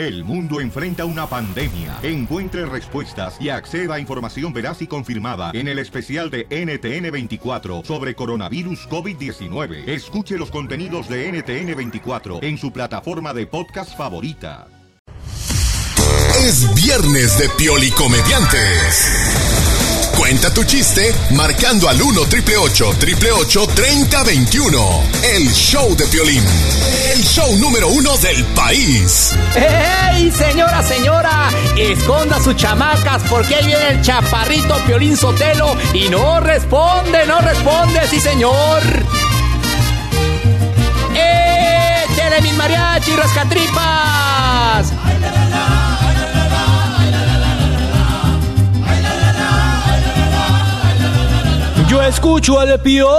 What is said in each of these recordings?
El mundo enfrenta una pandemia. Encuentre respuestas y acceda a información veraz y confirmada en el especial de NTN24 sobre coronavirus COVID-19. Escuche los contenidos de NTN24 en su plataforma de podcast favorita. Es viernes de Pioli Comediantes. Cuenta tu chiste marcando al 1 triple 888 3021. El show de Piolín. El show número uno del país. ¡Ey, señora, señora! Esconda sus chamacas porque ahí viene el chaparrito Piolín Sotelo y no responde, no responde, sí, señor. ¡Échale mis mariachi rascatripas! Yo escucho al Piolín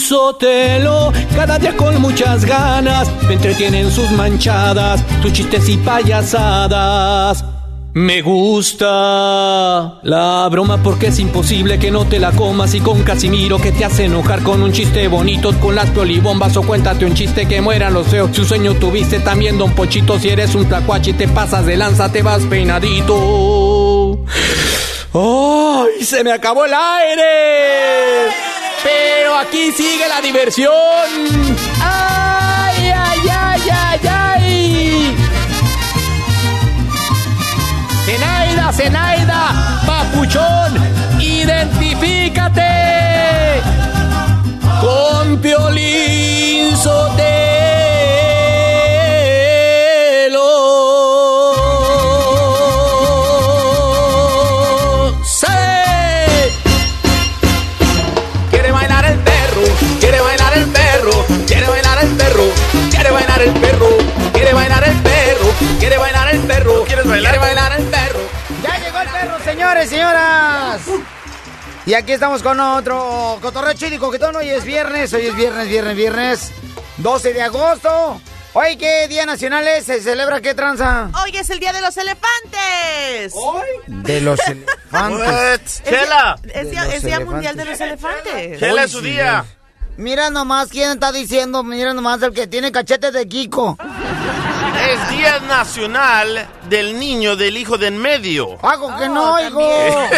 Sotelo cada día con muchas ganas. Me entretienen sus manchadas, sus chistes y payasadas. Me gusta la broma porque es imposible que no te la comas y con Casimiro que te hace enojar con un chiste bonito con las piolibombas o cuéntate un chiste que mueran los feos. Si sueño tuviste también don Pochito si eres un tlacuache te pasas de lanza te vas peinadito. ¡Ay! ¡Se me acabó el aire! Pero aquí sigue la diversión. ¡Ay, ay, ay, ay, ay! Zenaida, Zenaida, papuchón, quiere bailar el perro. Ya llegó el perro, señores, señoras. Y aquí estamos con otro cotorreo chido y coquetón. Hoy es viernes, hoy es viernes, viernes, viernes. 12 de agosto. Hoy, ¿qué día nacional es? ¿Se celebra qué tranza? Hoy es el día de los elefantes. De los elefantes. Es Chela. Es día, es día mundial de los elefantes. Chela Hoy es su día. Mira nomás quién está diciendo, mira nomás el que tiene cachetes de Kiko. Es Día Nacional del Niño del Hijo de en medio. Hago que Oh, no, hijo.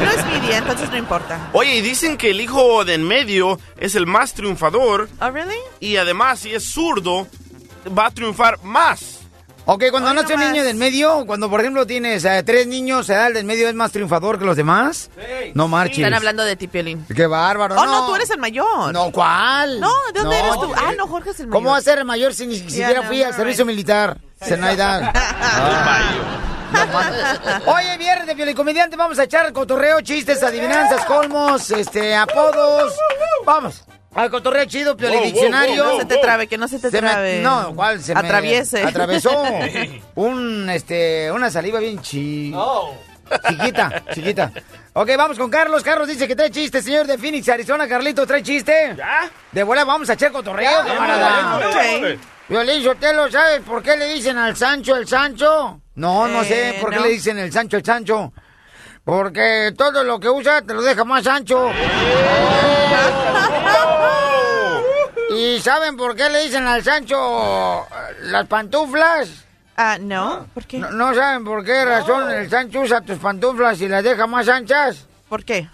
No es mi día, entonces no importa. Oye, y dicen que el hijo de en medio es el más triunfador ¿Oh, really? y además si es zurdo va a triunfar más. Ok, cuando Hoy nace un niño del medio, cuando por ejemplo tienes eh, tres niños, ¿será el del medio es más triunfador que los demás? No marches. Están hablando de ti, Piolín. Qué bárbaro. Oh, no, tú eres el mayor. No, ¿cuál? No, ¿de dónde eres tú? Ah, no, Jorge es el mayor. ¿Cómo va a ser el mayor si ni siquiera no, fui al no, servicio militar? Zenaida. Oye, viernes de Piolicomediante, vamos a echar cotorreo, chistes, adivinanzas, colmos, este, apodos. Vamos, al cotorreo chido, Wow, wow, Piolidiccionario. wow, No se te trabe, que no se te Se me- trabe. no, ¿cuál? Se me Atraviese. atravesó un, este, una saliva bien chi... Chiquita, chiquita. Ok, vamos con Carlos. Carlos dice que trae chiste, señor de Phoenix, Arizona. Carlito, ¿trae chiste? ¿Ya? De vuelta vamos a echar cotorreo, camarada. Violín Sotelo, ¿sabes por qué le dicen al Sancho el Sancho? No, no sé Eh, por qué le dicen el Sancho el Sancho. Porque todo lo que usa te lo deja más ancho. ¿Y saben por qué le dicen al Sancho las pantuflas? Ah, no. ¿Por qué? No, no saben por qué razón el Sancho usa tus pantuflas y las deja más anchas. ¿Por qué?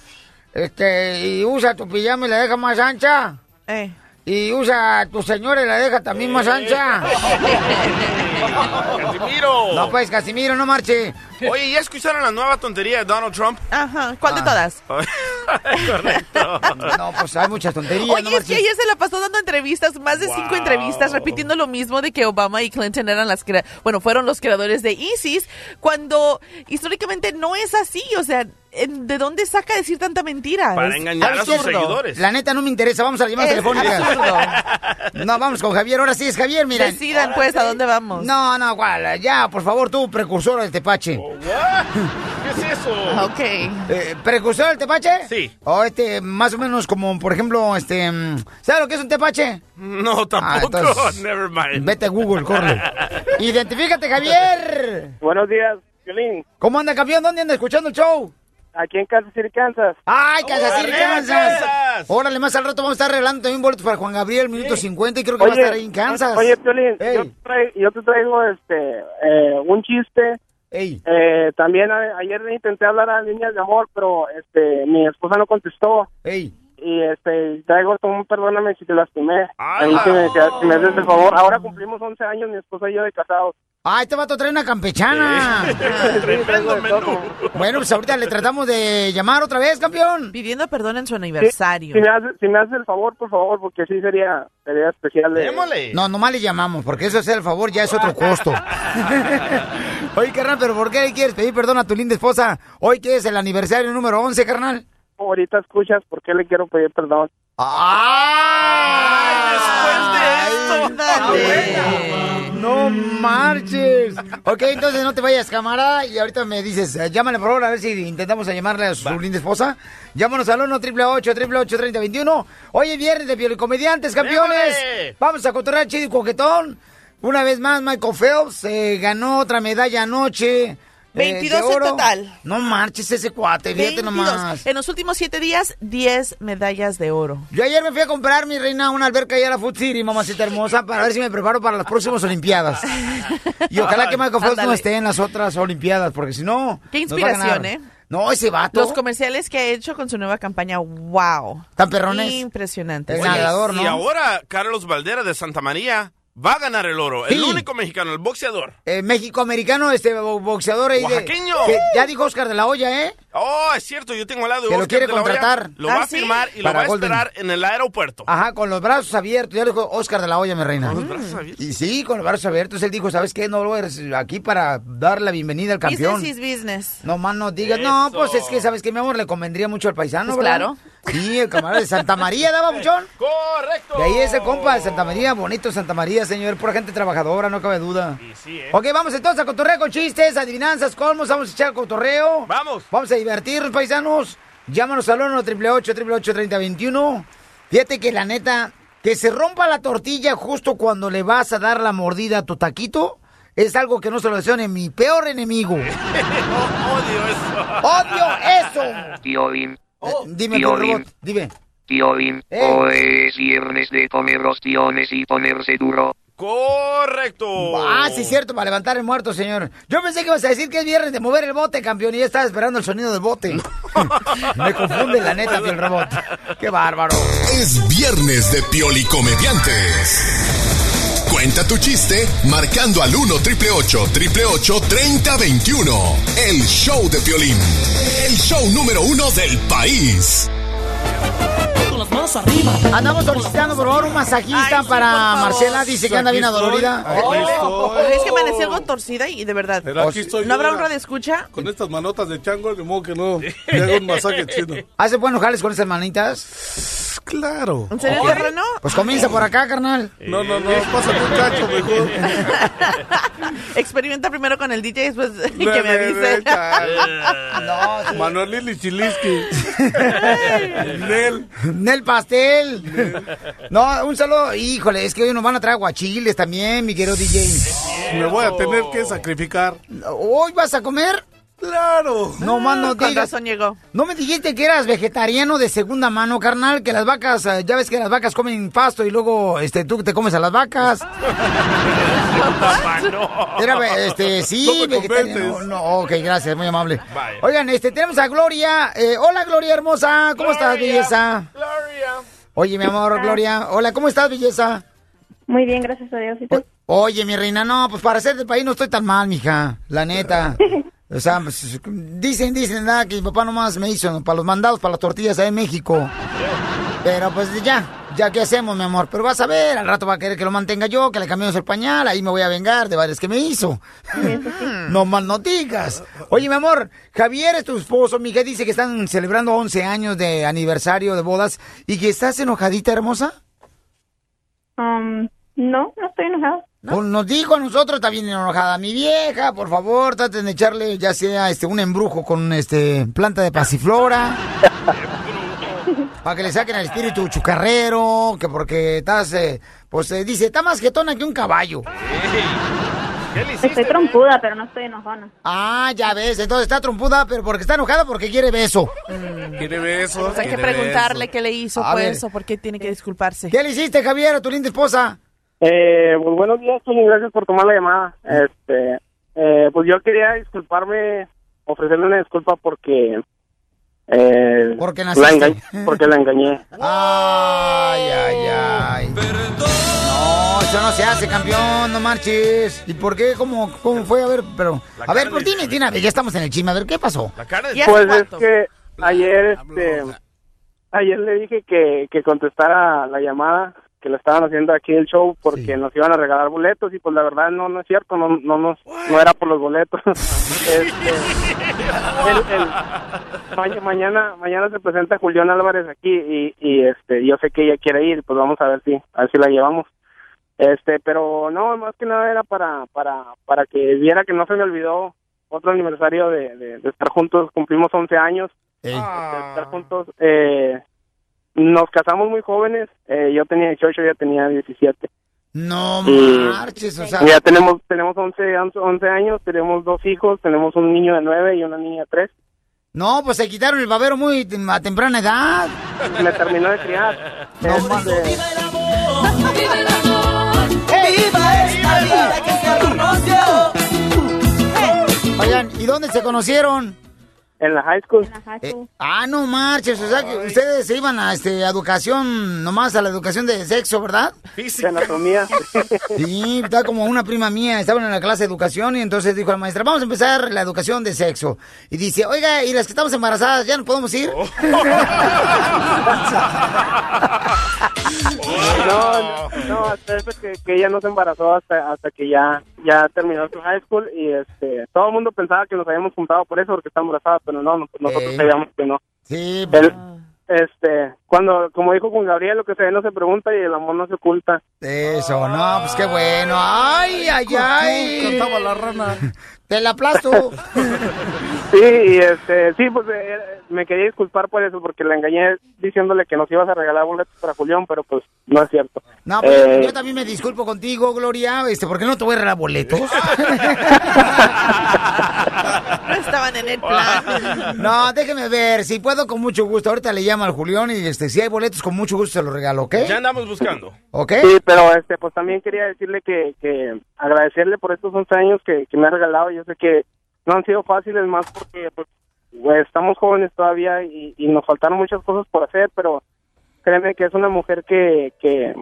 Este, y usa tu pijama y la deja más ancha. Eh. Y usa a tu señora y la deja también más ancha. Casimiro. No, pues, Casimiro, no marche. Oye, ¿ya escucharon la nueva tontería de Donald Trump? Ajá. ¿Cuál de Ah. todas? Correcto. No, pues hay muchas tonterías. Oye, no es que ayer se la pasó dando entrevistas, más de cinco entrevistas, repitiendo lo mismo de que Obama y Clinton eran las crea- bueno, fueron los creadores de ISIS, cuando históricamente no es así, o sea, ¿de dónde saca decir tanta mentira? Para engañar a sus seguidores. La neta no me interesa, vamos a la llamada telefónica. absurdo. No, vamos con Javier, ahora sí es Javier, mira. Decidan pues a dónde vamos. No, no, cuál, ya, por favor, tú, precursor del tepache. ¿Qué es eso? Ok. Eh, ¿Precursor del tepache? Sí. O este, más o menos como, por ejemplo, este, mm, ¿sabes lo que es un tepache? No, tampoco. Ah, entonces, Never mind. Vete a Google, corre. Identifícate, Javier. Buenos días, Violín. ¿Cómo anda, campeón? ¿Dónde anda escuchando el show? Aquí en Kansas City, Kansas. ¡Ay, Kansas City, ¡Arriba, Kansas! Órale, más al rato vamos a estar regalando también boletos para Juan Gabriel, minuto 50, y creo que va a estar ahí en Kansas. Oye, Piolín, yo, te traigo, yo te traigo este, eh, un chiste. Ey. Eh, también a- ayer intenté hablar a Niñas de Amor, pero este, mi esposa no contestó. Ey. Y este, traigo un perdóname si te lastimé. Ahí si me, si me haces el favor. Ahora cumplimos 11 años, mi esposa y yo de casados. ¡Ah, este vato trae una campechana! Tremendo menú. bueno, pues ahorita le tratamos de llamar otra vez, campeón. Pidiendo perdón en su Sí, aniversario. Si me, haces, si me haces el favor, por favor, porque sí sería, sería especial. De... Démosle. No, nomás le llamamos, porque eso es el favor, ya es otro costo. Oye, carnal, ¿pero por qué le quieres pedir perdón a tu linda esposa? Hoy que es el aniversario número 11, carnal. Ahorita escuchas por qué le quiero pedir perdón. ¡Ay! Después de No marches. Ok, entonces no te vayas, camarada. Y ahorita me dices, eh, llámale por favor a ver si intentamos a llamarle a su linda esposa. Llámanos al 1 888 888 3021 Hoy es viernes de Piolikomediantes, campeones. Vamos a cotorrear chido y coquetón. Una vez más, Michael Phelps eh, ganó otra medalla anoche. Eh, 22 de en total. No marches ese cuate, fíjate 22. nomás. En los últimos siete días, 10 medallas de oro. Yo ayer me fui a comprar, mi reina, una alberca allá a la Food City, mamacita hermosa, para ver si me preparo para las próximas Olimpiadas. Y ojalá que Michael Phelps no esté en las otras Olimpiadas, porque si no... Qué nos va a inspiración, ganar. ¿eh? No, ese vato. Los comerciales que ha hecho con su nueva campaña, wow. ¿Tan perrones? Impresionante. El nadador, ¿no? Y ahora Carlos Valdera de Santa María va a ganar el oro. El único mexicano, el boxeador. Eh, México-americano, este bo- boxeador ahí de- que ya dijo Oscar de la Hoya, ¿eh? Oh, es cierto, yo tengo al lado de Que lo Oscar quiere de la Hoya. contratar. Lo ¿Ah, va a sí? firmar y lo va a esperar en el aeropuerto. Ajá, con los brazos abiertos. Ya lo dijo Oscar de la Hoya, mi reina. Con los brazos abiertos. Y sí, con los brazos abiertos. Él dijo, ¿sabes qué? No lo eres aquí para dar la bienvenida al campeón. Business is business. No más no digas, no, Eso. pues es que, ¿sabes qué, mi amor? Le convendría mucho al paisano, Pues ¿verdad? claro. Sí, el camarada de Santa María, ¿daba, muchón? Correcto. De ahí ese compa de Santa María, bonito Santa María, señor, pura gente trabajadora, no cabe duda. Y sí, ¿eh? Ok, vamos entonces a cotorreo con chistes, adivinanzas, colmos, vamos a echar cotorreo. Vamos. Vamos a divertirnos, paisanos. Llámanos al 1 888 888 3021 Fíjate que la neta, que se rompa la tortilla justo cuando le vas a dar la mordida a tu taquito, es algo que no se lo deseo ni mi peor enemigo. Odio eso. ¡Odio eso! Piolín, Eh, dime, robot, dime. Piolín, Eh. hoy es viernes de comer ostiones y ponerse duro. Correcto. Ah, sí, cierto, para levantar el muerto, señor. Yo pensé que ibas a decir que es viernes de mover el bote, campeón, y ya estaba esperando el sonido del bote. Me confunde la neta, el robot. Qué bárbaro. Es viernes de Piolikomediantes. Cuenta tu chiste marcando al 1 triple 888 3021. El show de Piolín. El show número uno del país. Andamos solicitando, por favor, un masajista Ay, sí, para. Marcela. Dice que anda bien adolorida. Oh. Es que amanecí algo torcida y de verdad. Pero aquí estoy ¿No habrá un radio escucha? Con estas manotas de chango, de modo que no me haga un masaje chino. ¿Hace buenos jales con esas manitas? Claro. ¿En serio, terreno? Pues comienza por acá, carnal. No, no, no, pásate un cacho mejor. Experimenta primero con el DJ y después que No, me no, avise. no, no. Manuel Lili Chiliski. Nel. Nel pastel. No, un saludo. Híjole, es que hoy nos van a traer guachiles también, mi querido DJ. Me voy a tener que sacrificar. ¿Hoy vas a comer? Claro. No más no Con digas. razón llegó. No me dijiste que eras vegetariano de segunda mano, carnal, que las vacas, eh, ya ves que las vacas comen pasto y luego este tú te comes a las vacas. Era este sí, vegetariano. No, ok, gracias, muy amable. Vaya. Oigan, este tenemos a Gloria. Eh, hola Gloria hermosa, ¿cómo estás, belleza? Gloria. Oye, mi amor, Gloria. Hola, ¿cómo estás, belleza? Muy bien, gracias a Dios. ¿Y tú? Oye, mi reina, no, pues para ser del país no estoy tan mal, mija, la neta. O sea, pues, dicen, dicen, nada, que mi papá nomás me hizo para los mandados, para las tortillas allá en México. Pero pues ya, ya qué hacemos, mi amor. Pero vas a ver, al rato va a querer que lo mantenga yo, que le cambiemos el pañal, ahí me voy a vengar de varios que me hizo. no mal no digas. Oye, mi amor, Javier es tu esposo, mi hija dice que están celebrando 11 años de aniversario de bodas y que estás enojadita, hermosa. Um, no, no estoy enojada. Pues nos dijo a nosotros, está bien enojada mi vieja, por favor, traten de echarle ya sea este un embrujo con este planta de pasiflora. para que le saquen el espíritu chucarrero, que porque estás, eh, pues eh, dice, está más jetona que un caballo. Estoy trompuda, pero no estoy enojona. Ah, ya ves, entonces está trompuda, pero porque está enojada porque quiere beso. Quiere besos. Pues hay que preguntarle qué le hizo, A ver. pues, o por qué tiene que disculparse. ¿Qué le hiciste, Javier, a tu linda esposa? Eh, pues buenos días, Tony, gracias por tomar la llamada. Este, eh, pues yo quería disculparme, ofrecerle una disculpa porque... Eh, Porque la engañé, porque la engañé. Ay, ay, ay. No, eso no se hace, campeón, no marches. ¿Y por qué? ¿Cómo, cómo fue? A ver, pero... A ver, pues dime, Tina, ya estamos en el chisme, a ver, ¿qué pasó? La cara de... ¿Y hace Pues es que ayer, este, ayer le dije que, que contestara la llamada que le estaban haciendo aquí el show porque Sí. nos iban a regalar boletos y pues la verdad no no es cierto, no no nos- no era por los boletos. Este, el- el- ma- mañana mañana se presenta Julián Álvarez aquí y, y este yo sé que ella quiere ir, pues vamos a ver si a ver si la llevamos. Este, pero no, más que nada era para para para que viera que no se me olvidó otro aniversario de, de- de estar juntos, cumplimos 11 años Ey. de estar juntos. Eh, nos casamos muy jóvenes, eh, yo tenía 18, ella tenía 17. No marches, o sea... Ya tenemos tenemos 11, 11 años, tenemos dos hijos, tenemos un niño de 9 y una niña de 3. No, pues se quitaron el babero muy a temprana edad. Me terminó de criar. Este, Oigan, ¿y dónde se conocieron? En la high school. En la high Eh, school. ah, no marches, o sea que ustedes se iban a, este, a educación, nomás a la educación de sexo, ¿verdad? de anatomía. Sí, está como una prima mía, estaban en la clase de educación y entonces dijo la maestra, vamos a empezar la educación de sexo. Y dice, oiga, ¿y las que estamos embarazadas ya no podemos ir? No, no, no, hasta eso que, que ella no se embarazó hasta hasta que ya ya terminó su high school y este todo el mundo pensaba que nos habíamos juntado por eso porque está embarazada, pero no, no, nosotros Eh. sabíamos que no. Sí, El- este, cuando como dijo con Gabriel, lo que se ve no se pregunta y el amor no se oculta. eso, no, pues qué bueno. Ay, ay, ay. Cantaba la rana. Te la aplasto. Sí, y este, sí, pues eh, me quería disculpar por eso porque la engañé diciéndole que nos ibas a regalar boletos para Julián, pero pues no es cierto. No, pues Eh, yo también me disculpo contigo, Gloria, este, porque no te voy a regalar boletos. No estaban en el plan. No, déjeme ver, si puedo con mucho gusto. Ahorita le llamo al Julián y este, si hay boletos con mucho gusto se los regalo, ¿ok? Ya andamos buscando. ¿Ok? Sí, pero este, pues también quería decirle que, que agradecerle por estos 11 años que, que me ha regalado. Yo sé que no han sido fáciles más porque pues, pues, estamos jóvenes todavía y, y nos faltaron muchas cosas por hacer, pero créeme que es una mujer que, que,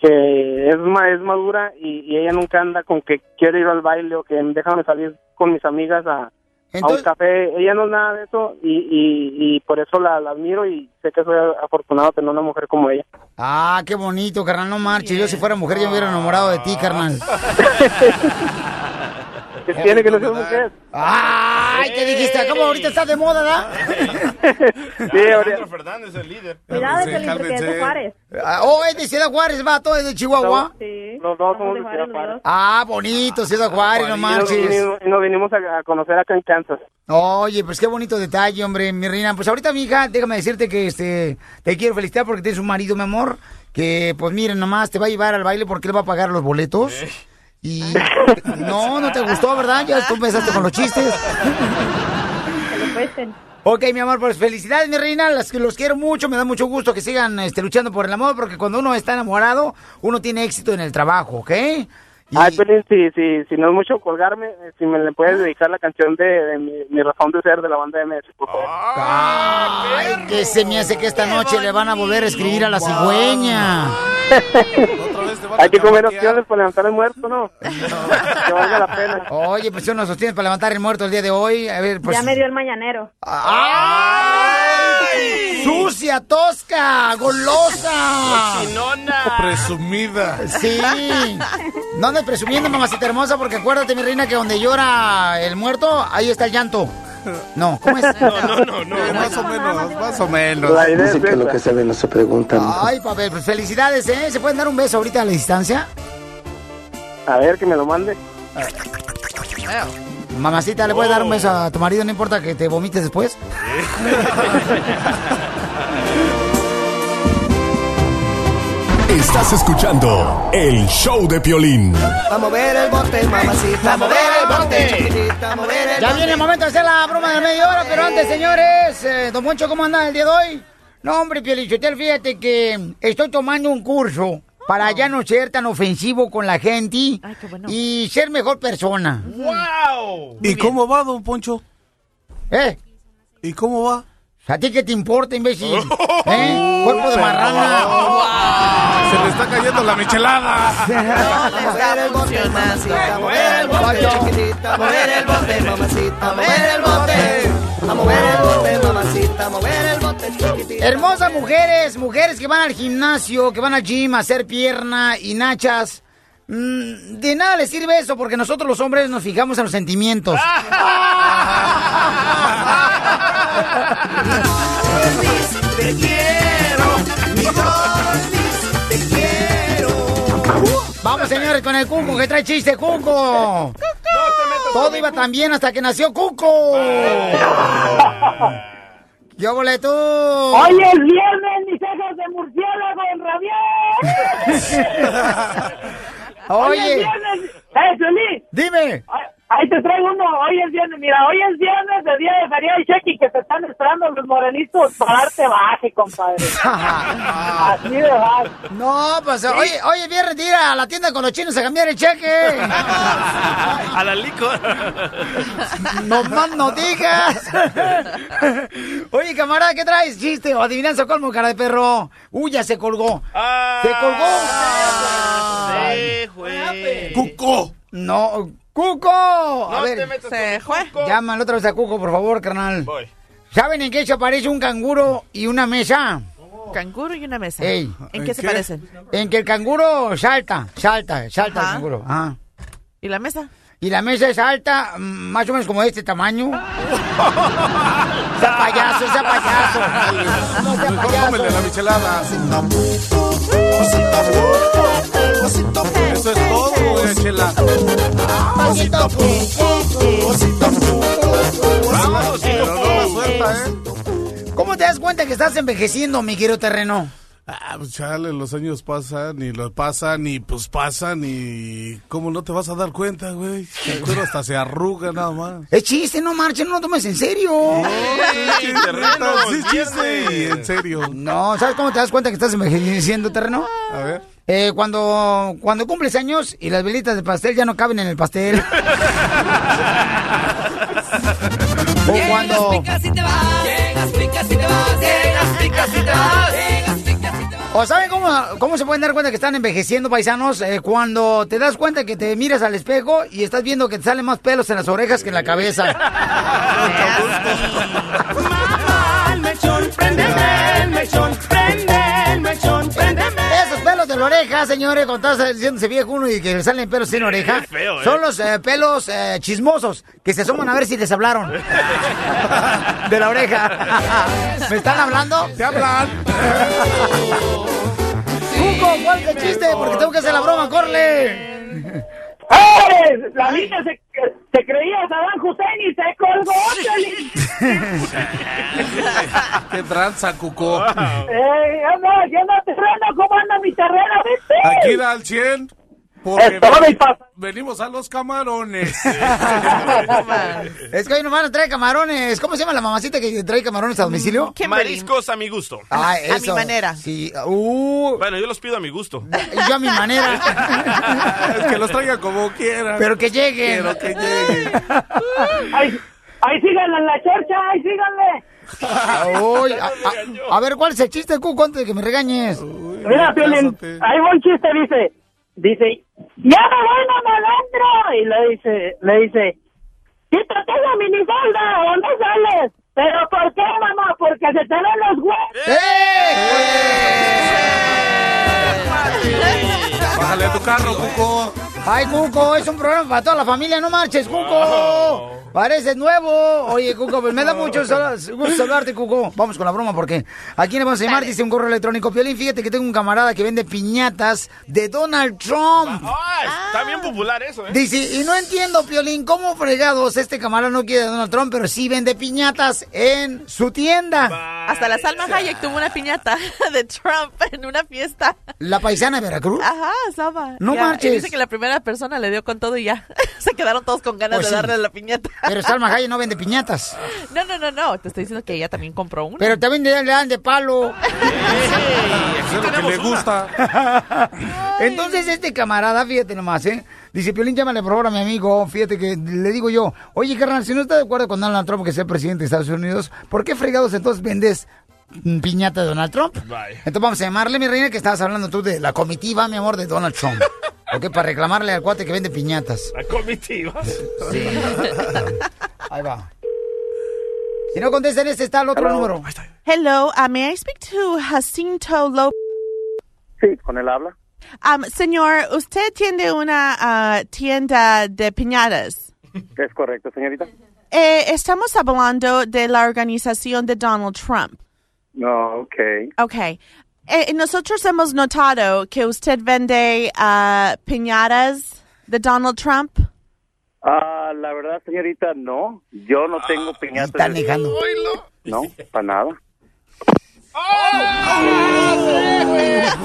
que es, es madura y, y ella nunca anda con que quiero ir al baile o que déjame salir con mis amigas a, a un café. Ella no es nada de eso y, y, y por eso la, la admiro y sé que soy afortunado de tener una mujer como ella. ah, qué bonito, carnal, no marches. Yo si fuera mujer ya me hubiera enamorado de ti, carnal. Que tiene que no ser mujer. Ay, ¿qué dijiste? ¿Cómo ahorita está de moda, da? Sí, ahorita- Fernández, el líder. Cuidado, Piolín, porque es de cálmense. Juárez. Ah, Oh, es de Ciudad Juárez, vato, es de Chihuahua. Sí. Los dos somos de Ciudad Juárez. Ah, bonito, Ciudad Juárez, no Y nos, marches. vinimos- y nos vinimos a, a conocer acá en Kansas. Oye, pues qué bonito detalle, hombre, mi reina. Pues ahorita, mi hija, déjame decirte que este te quiero felicitar porque tienes un marido, mi amor, que pues miren, nomás te va a llevar al baile porque él va a pagar los boletos. Y no, no te gustó, ¿verdad? Ya tú empezaste con los chistes. Ok, mi amor, pues felicidades, mi reina. Las que los quiero mucho, me da mucho gusto que sigan este, luchando por el amor, porque cuando uno está enamorado, uno tiene éxito en el trabajo, ¿ok? Y- Ay, Pelín, si, si, si no es mucho colgarme, eh, si me le puedes dedicar la canción de, de mi, mi razón de ser de la banda MS, por favor. Ay, que se me hace que esta noche le van a volver a escribir a la cigüeña. Hay que comer opciones para levantar el muerto, ¿no? que valga la pena. Oye, pues uno sostienes para levantar el muerto el día de hoy. A ver, pues. Ya me dio el mañanero. ¡Ay! ¡Sucia, tosca, golosa! Chinona. Presumida. Sí. No andes presumiendo, mamacita hermosa, porque acuérdate, mi reina, que donde llora el muerto, ahí está el llanto. No, ¿cómo es? No, no, no, no. Más o menos, más o menos. La idea es Dicen que lo que se ve no se pregunta. Ay, papel, pues felicidades, ¿eh? ¿Se pueden dar un beso ahorita a la distancia? A ver, que me lo mande. Mamacita, ¿le puedes dar un beso a tu marido? No importa que te vomites después. Estás escuchando el show de Piolín. A mover el bote, mamacita. A mover el bote, Ya viene el momento de hacer la broma de media hora, pero antes, señores, eh, don Moncho, ¿cómo anda el día de hoy? No, hombre, Pielichotel, fíjate que estoy tomando un curso para ya no ser tan ofensivo con la gente y ser mejor persona. ¡Wow! ¿Y cómo va, don Poncho? ¿Eh? ¿Y cómo va? ¿A ti qué te importa, imbécil? ¿Eh? Cuerpo de marrana. Se le está cayendo la michelada. A mover el bote, mamacita. A mover el bote, chiquitita. A mover el bote, mamacita. A mover el bote. A mover el bote, mamacita. A mover el bote, chiquitita. Hermosas mujeres, mujeres que van al gimnasio, que van al gym a hacer pierna y nachas. Mm, de nada les sirve eso porque nosotros los hombres nos fijamos en los sentimientos. Te quiero, mi Dormis, te quiero. Vamos, señores, con el Cuco que trae chiste, Cuco. Todo iba tan bien hasta que nació Cuco. Yo volé tú. Hoy es viernes, mis hijos de murciélago en Hoy es Oye, viernes. ¡Eh, dime. Ahí te traigo uno. Hoy es viernes. Mira, hoy es viernes de día de feria y cheque que te están esperando los morenitos para darte baje, compadre. Así de baje. No, pues oye, oye, viernes de ir a la tienda con los chinos a cambiar el cheque. A la licor. No más no digas. Oye, camarada, ¿qué traes? ¿Chiste o adivinanza colmo, cara de perro? Uy, ya se colgó. ¿Se colgó? Se fue. ¡Cuco! No, Cuco. A No ver, te metas Se fue. llámalo otra vez a Cuco, por favor, carnal. Voy. ¿Saben en qué se parece un canguro y una mesa? Canguro y una mesa. Ey. ¿En qué ¿En se parecen? En que el canguro salta, salta, salta el canguro. Ajá. ¿Y la mesa? Y la mesa es alta, mm, más o menos como de este tamaño. sea payaso, sea payaso. No sea Mejor cómele la payaso. Michelada. Eso es todo, güey, chela. Vamos, Pero no la suelta, ¿eh? ¿Cómo te das cuenta que estás envejeciendo, mi querido terreno? Ah, pues chale, los años pasan y lo pasan y pues pasan y... ¿Cómo no te vas a dar cuenta, güey? El cuero hasta se arruga nada más. Es chiste, no marchen, no lo tomes en serio. Sí, terreno, Sí, chiste, viernes. en serio. No, ¿sabes cómo te das cuenta que estás envejeciendo, terreno? A ver. Eh, cuando, cuando cumples años y las velitas de pastel ya no caben en el pastel. o cuando... ¿O saben cómo, cómo se pueden dar cuenta que están envejeciendo, paisanos? Eh, cuando te das cuenta que te miras al espejo y estás viendo que te salen más pelos en las orejas que en la cabeza. Esos pelos de la oreja, señores, cuando estás diciéndose viejo uno y que le salen pelos sin oreja, Qué feo, ¿eh? son los eh, pelos eh, chismosos que se asoman a ver si les hablaron. de la oreja. ¿Me están hablando? ¡Te hablan! Cuco, ¿cuál es el chiste? Porque tengo que hacer la broma, corle. ¡Eh! La niña se, se creía Saddam Hussein y se colgó. ¡Qué tranza, cuco! ¡Eh! ¡Anda, anda terreno! ¿Cómo anda mi terreno, viste? Aquí da al 100. Porque pasa. venimos a los camarones. Es que hoy nos van a traer camarones. ¿Cómo se llama la mamacita que trae camarones a domicilio? Kimberly. Mariscos a mi gusto. Ah, A mi eso. manera. Sí. Uh, Bueno, yo los pido a mi gusto. yo a mi manera. que los traiga como quieran. Pero que lleguen. Pero que lleguen. ¡Ahí, ahí síganle en la chorcha! ¡Ahí síganle! Uy, a, a- a ver, ¿cuál es el chiste, Cuco, antes de que me regañes? Mira, Piolín, Cásate. hay un chiste, dice, dice, ¡ya me voy, malandro! Y le dice, le dice, ¡quítate la minifalda! ¿Dónde sales? ¿Pero por qué, mamá? Porque se te ven los huevos. Bájale a tu carro, cuco. Ay, Cuco, es un programa para toda la familia, no marches, Cuco. Pareces nuevo. Oye, Cuco, pues me da mucho sal- gusto saludarte, Cuco. Vamos con la broma, porque aquí le vamos a llamar, dice un correo electrónico. Piolín, fíjate que tengo un camarada que vende piñatas de Donald Trump. Ah, está bien popular eso, ¿eh? Dice, y no entiendo, Piolín, cómo fregados este camarada no quiere a Donald Trump, pero sí vende piñatas en su tienda. Hasta la Salma Hayek tuvo una piñata de Trump en una fiesta. La paisana de Veracruz. Ajá, Salma. No Ya, marches. dice que la primera persona le dio con todo y ya. Se quedaron todos con ganas Pues de sí. darle la piñata. Pero Salma Hayek no vende piñatas. No, no, no, no. Te estoy diciendo que ella también compró una. Pero también le dan de palo. Es lo que le gusta. Entonces este camarada, fíjate nomás, ¿eh? Dice, Piolín, llámale por favor a mi amigo. Fíjate que le digo yo, oye, carnal, si no está de acuerdo con Donald Trump que sea presidente de Estados Unidos, ¿por qué fregados entonces vendes mm, piñata de Donald Trump? Entonces vamos a llamarle, mi reina, que estabas hablando tú de la comitiva, mi amor, de Donald Trump. ¿Ok? Para reclamarle al cuate que vende piñatas. La comitiva. Sí. Ahí va. Si no contestan este, está el otro número. Hello, uh, may I speak to Jacinto López? Sí, con él habla. Um, señor, usted tiene una ah, tienda de piñatas. Es correcto, señorita. Eh, estamos hablando de la organización de Donald Trump. No, ok. Okay. Eh, nosotros hemos notado que usted vende ah, piñatas de Donald Trump. Ah, la verdad, señorita, no. Yo no tengo piñatas. Está negando. No, para nada.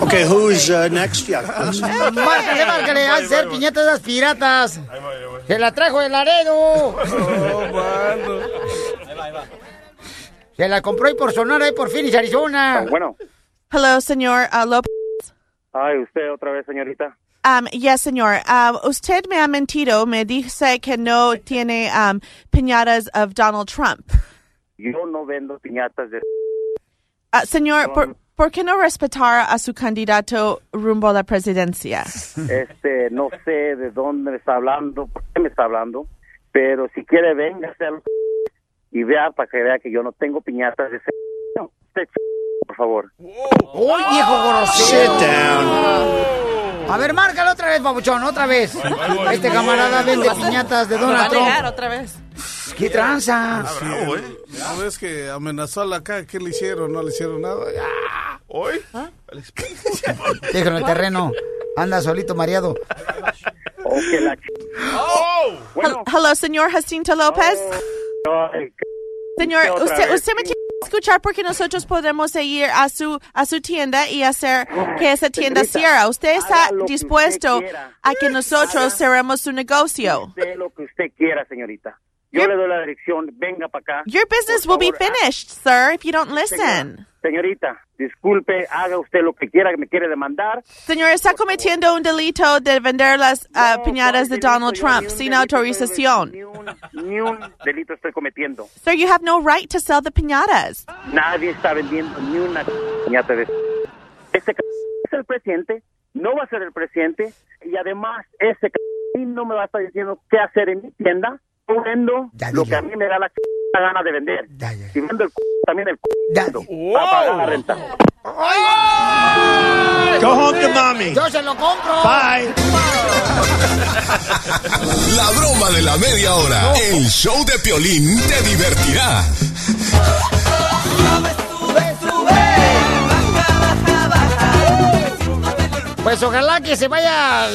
Okay, who's uh, next? Yeah. Márcale, márcale, a hacer piñatas de las piratas. Se la trajo de Laredo. Se la compró ahí por Sonora, ahí por Phoenix, Arizona. Bueno. Hello, señor ah, López. Ay, usted otra vez, señorita. Um, yes, señor. Um, usted me ha mentido. Me dice que no tiene um, piñatas of Donald Trump. Yo no vendo piñatas de... Ah, señor, ¿por, por qué no respetar a su candidato rumbo a la presidencia? Este, no sé de dónde me está hablando, por qué me está hablando, pero si quiere, al... y vea para que vea que yo no tengo piñatas de ese... No, usted, por favor. ¡Uy, viejo grosero! Sit down. A ver, márcalo otra vez, babuchón, otra vez. Este camarada vende piñatas de Me va a Donald Trump. otra vez. ¡Qué tranza! Sí, ¿No ves que amenazó a la calle? ¿Qué le hicieron? ¿No le hicieron nada? ¡Ah! ¿Hoy? Déjalo en el terreno. Anda solito, mareado. Oh, que la... ¡Oh! Bueno, Hello, señor Jacinto López. ay, Señor, usted, usted me tiene escuchar porque nosotros podemos ir a su a su tienda y hacer que esa tienda cierre. Usted está dispuesto usted a que nosotros cerremos su negocio. Lo que usted quiera, señorita. Yo le doy la dirección, venga para acá. Your business will be favor, finished, sir, if you don't listen. Señorita, disculpe, haga usted lo que quiera que me quiere demandar. Señor, está cometiendo un delito de vender las ah, No, piñatas de. Donald Trump sin autorización. Ni un, ni un delito estoy cometiendo. Sir, you have no right to sell the piñatas. Nadie está vendiendo ni una piñata de Ese c- es el presidente, no va a ser el presidente, y además ese no me va a estar diciendo qué hacer en mi tienda. Yo vendo lo que a mí me da la c- gana de vender. Si vendo el c- también el c- vendo para pagar la renta. Go home to mommy. Yo se lo compro. Bye. La broma de la media hora. El show de Piolín te divertirá. Pues ojalá que se vaya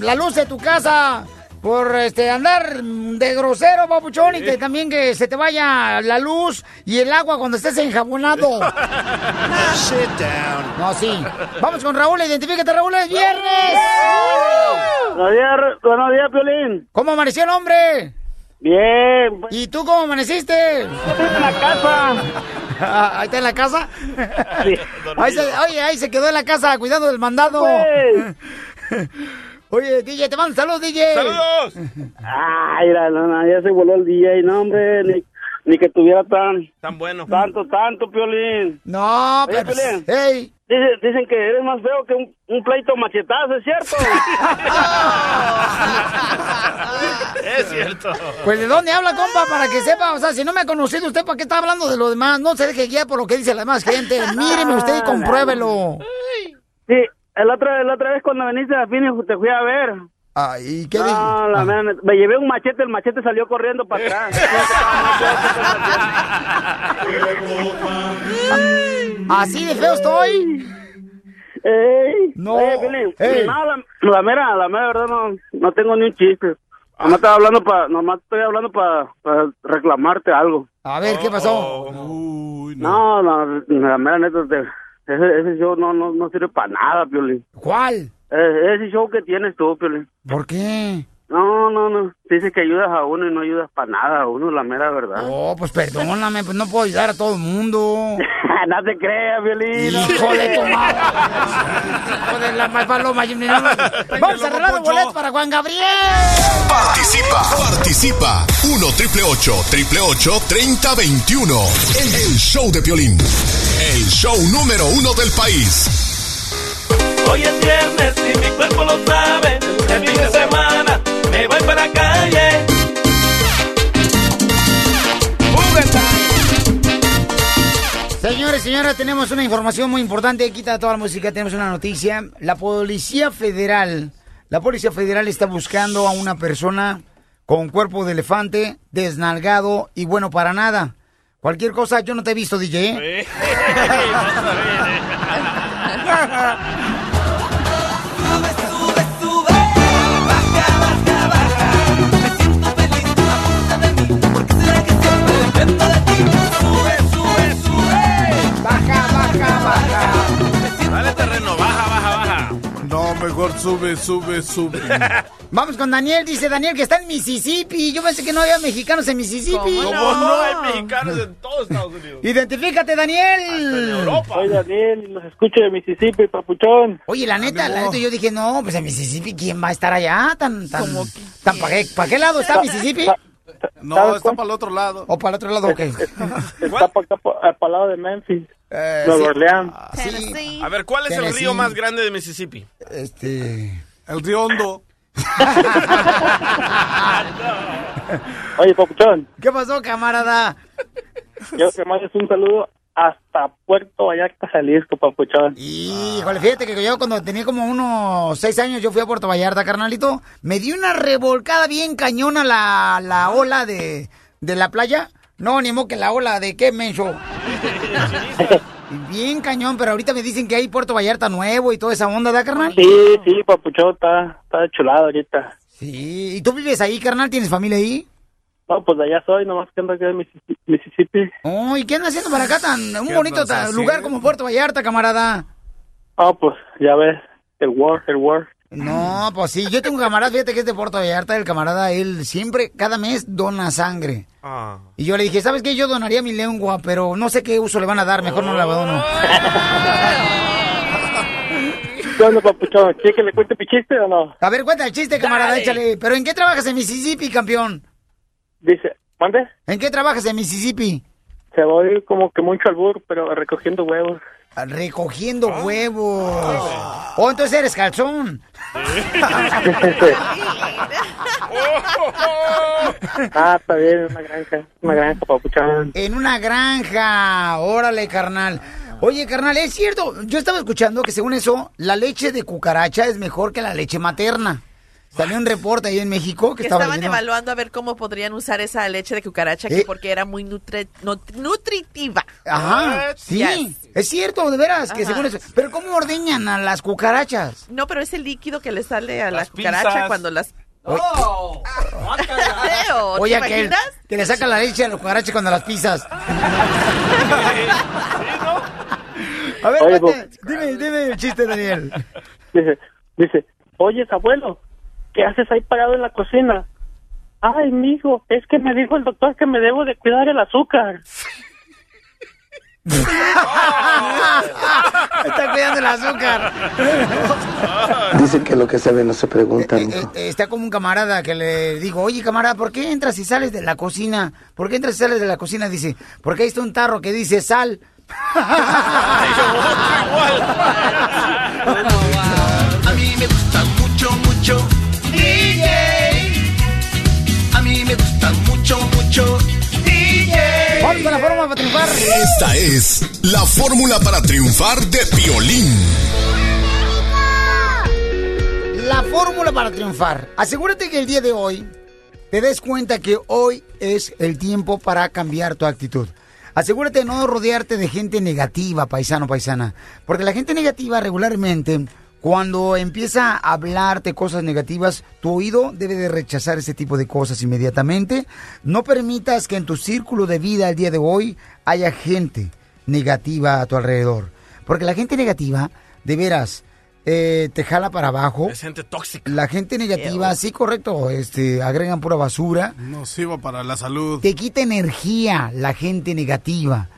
la luz de tu casa por este andar de grosero, papuchón, y que también que se te vaya la luz y el agua cuando estés enjabonado. Sit down. No, sí. Vamos con Raúl, identifícate, Raúl, es viernes. Buenos días, buenos días, Piolín. ¿Cómo amaneció el hombre? Bien. pues, ¿Y tú cómo amaneciste? En la casa. Ah, ¿Ahí está en la casa? Sí. Ahí se, oye, ahí se quedó en la casa cuidando del mandado. Pues. Oye, DJ, te mando saludos, DJ. ¡Saludos! Ay, no, no, ya se voló el día y no, hombre, ni, ni que tuviera tan, Tan bueno. tanto, tanto, Piolín. No, Oye, pero... Piolín. Hey. Dicen, dicen que eres más feo que un, un pleito machetazo, ¿es cierto? Es cierto. Pues de dónde habla, compa, para que sepa, o sea, si no me ha conocido usted, ¿para qué está hablando de lo demás? No se deje guiar por lo que dice la demás gente. Míreme usted y compruébelo. Sí, la otra, la otra vez cuando viniste a Phoenix te fui a ver. Ay, ¿qué No, la mera neta, me llevé un machete, el machete salió corriendo para atrás. ¿Así de feo estoy? Ey, No, ey. no, la, la mera, la mera verdad no, no tengo ni un chiste. Nomás estaba hablando para, nomás estoy hablando para reclamarte algo. A ver, ¿qué pasó? No, no, la mera neta, te- ese, ese show no, no, no sirve para nada, Piolín. ¿Cuál? Eh, ese show que tienes tú, Piolín. ¿Por qué? No, no, no. Dice que ayudas a uno y no ayudas para nada a uno, la mera verdad. Oh, pues perdóname, pues no puedo ayudar a todo el mundo. no te creas, Violín. Hijo de tu madre. Hijo de la mal paloma. Jimmy, no. Vamos a arreglar los boletos para Juan Gabriel. Participa, participa. 1 triple 8 triple 8 30 21. El, el show de Piolín. El show número uno del país. Hoy es viernes y mi cuerpo lo sabe. El fin de semana me voy para la calle. Señores, señoras, tenemos una información muy importante. Quita toda la música, tenemos una noticia. La Policía Federal, la Policía Federal está buscando a una persona con cuerpo de elefante, desnalgado y bueno para nada. Cualquier cosa, yo no te he visto, DJ. ¿eh? Baja, baja, baja. Dale terreno, baja, baja, baja. No, mejor sube, sube, sube. Vamos con Daniel, dice Daniel que está en Mississippi. Yo pensé que no había mexicanos en Mississippi. ¿Cómo no? Hay mexicanos en todo Estados Unidos. Identifícate, Daniel. Soy Daniel y los escucho de Mississippi, papuchón. Oye, la neta, la neta, yo dije, no, pues en Mississippi, ¿quién va a estar allá? Tan, tan, tan ¿para qué, pa' qué lado está Mississippi? No, está para el otro lado. ¿O para el otro lado? Ok. Está para para el lado de Memphis, Eh, Nueva sí. Orleans. A ver, ¿cuál es el río más grande de Mississippi? Este... El río Hondo. Oye, papuchón, ¿Qué pasó, camarada? yo te mando un saludo hasta Puerto Vallarta, Jalisco, papuchón. Híjole, fíjate que yo cuando tenía como unos seis años, yo fui a Puerto Vallarta, carnalito. Me di una revolcada bien cañona la, la ola de, de la playa. No, ni modo que la ola de qué, menso. bien cañón, pero ahorita me dicen que hay Puerto Vallarta nuevo y toda esa onda, ¿da, carnal? Sí, sí, papuchón, está, está chulado ahorita. Sí, ¿y tú vives ahí, carnal? ¿Tienes familia ahí? No, pues de allá soy, nomás que ando aquí en Mississi- Mississippi. Oh, ¿y qué andas haciendo para acá tan un ¿Qué bonito lugar como Puerto Vallarta, camarada? Ah, pues ya ves, el war, el war. No, pues sí, yo tengo un camarada, fíjate que es de Puerto Vallarta, el camarada, él siempre, cada mes, dona sangre. Ah. Y yo le dije, ¿sabes qué? Yo donaría mi lengua, pero no sé qué uso le van a dar, mejor no la dono. ¿Qué onda, papuchón? ¿Quieres que le cuente mi chiste o no? A ver, cuenta el chiste, camarada, Dale. échale. ¿Pero en qué trabajas en Mississippi, campeón? Dice, ¿mande? ¿En qué trabajas en Mississippi? Se voy como que mucho al burro, pero recogiendo huevos. Recogiendo huevos. Oh, entonces eres calzón. ah, está bien, una granja, una granja, papuchón. En una granja. Órale, carnal. Oye, carnal, es cierto. Yo estaba escuchando que según eso, la leche de cucaracha es mejor que la leche materna. Salió un reporte ahí en México que Que estaba estaban leyendo. evaluando a ver cómo podrían usar esa leche de cucaracha Eh. que porque era muy nutritiva. Ajá, sí, Yes. es cierto, de veras, que Ajá. según eso. Pero ¿cómo ordeñan a las cucarachas? No, pero es el líquido que le sale a la Las cucaracha pinzas. cuando las... Oh. ¿te Oye, que, imaginas? que le saca la leche a las cucarachas cuando las pisas. A ver, Oye, cuente, dime, dime el chiste, Daniel. Dice, dice, oye, abuelo, ¿qué haces ahí parado en la cocina? Ay, mijo, es que me dijo el doctor que me debo de cuidar el azúcar. Está cuidando el azúcar. Dicen que lo que se ve no se pregunta, mijo. Eh, Está como un camarada que le digo, oye camarada, ¿por qué entras y sales de la cocina? ¿Por qué entras y sales de la cocina? Dice, porque ahí está un tarro que dice sal. Esta es la fórmula para triunfar de Piolín. La fórmula para triunfar. Asegúrate que el día de hoy te des cuenta que hoy es el tiempo para cambiar tu actitud. Asegúrate de no rodearte de gente negativa, paisano, paisana. Porque la gente negativa regularmente, cuando empieza a hablarte cosas negativas, tu oído debe de rechazar ese tipo de cosas inmediatamente. No permitas que en tu círculo de vida el día de hoy haya gente negativa a tu alrededor. Porque la gente negativa, de veras, eh, te jala para abajo. Es gente tóxica. La gente negativa, sí, correcto, este, agregan pura basura. Nocivo para la salud. Te quita energía la gente negativa.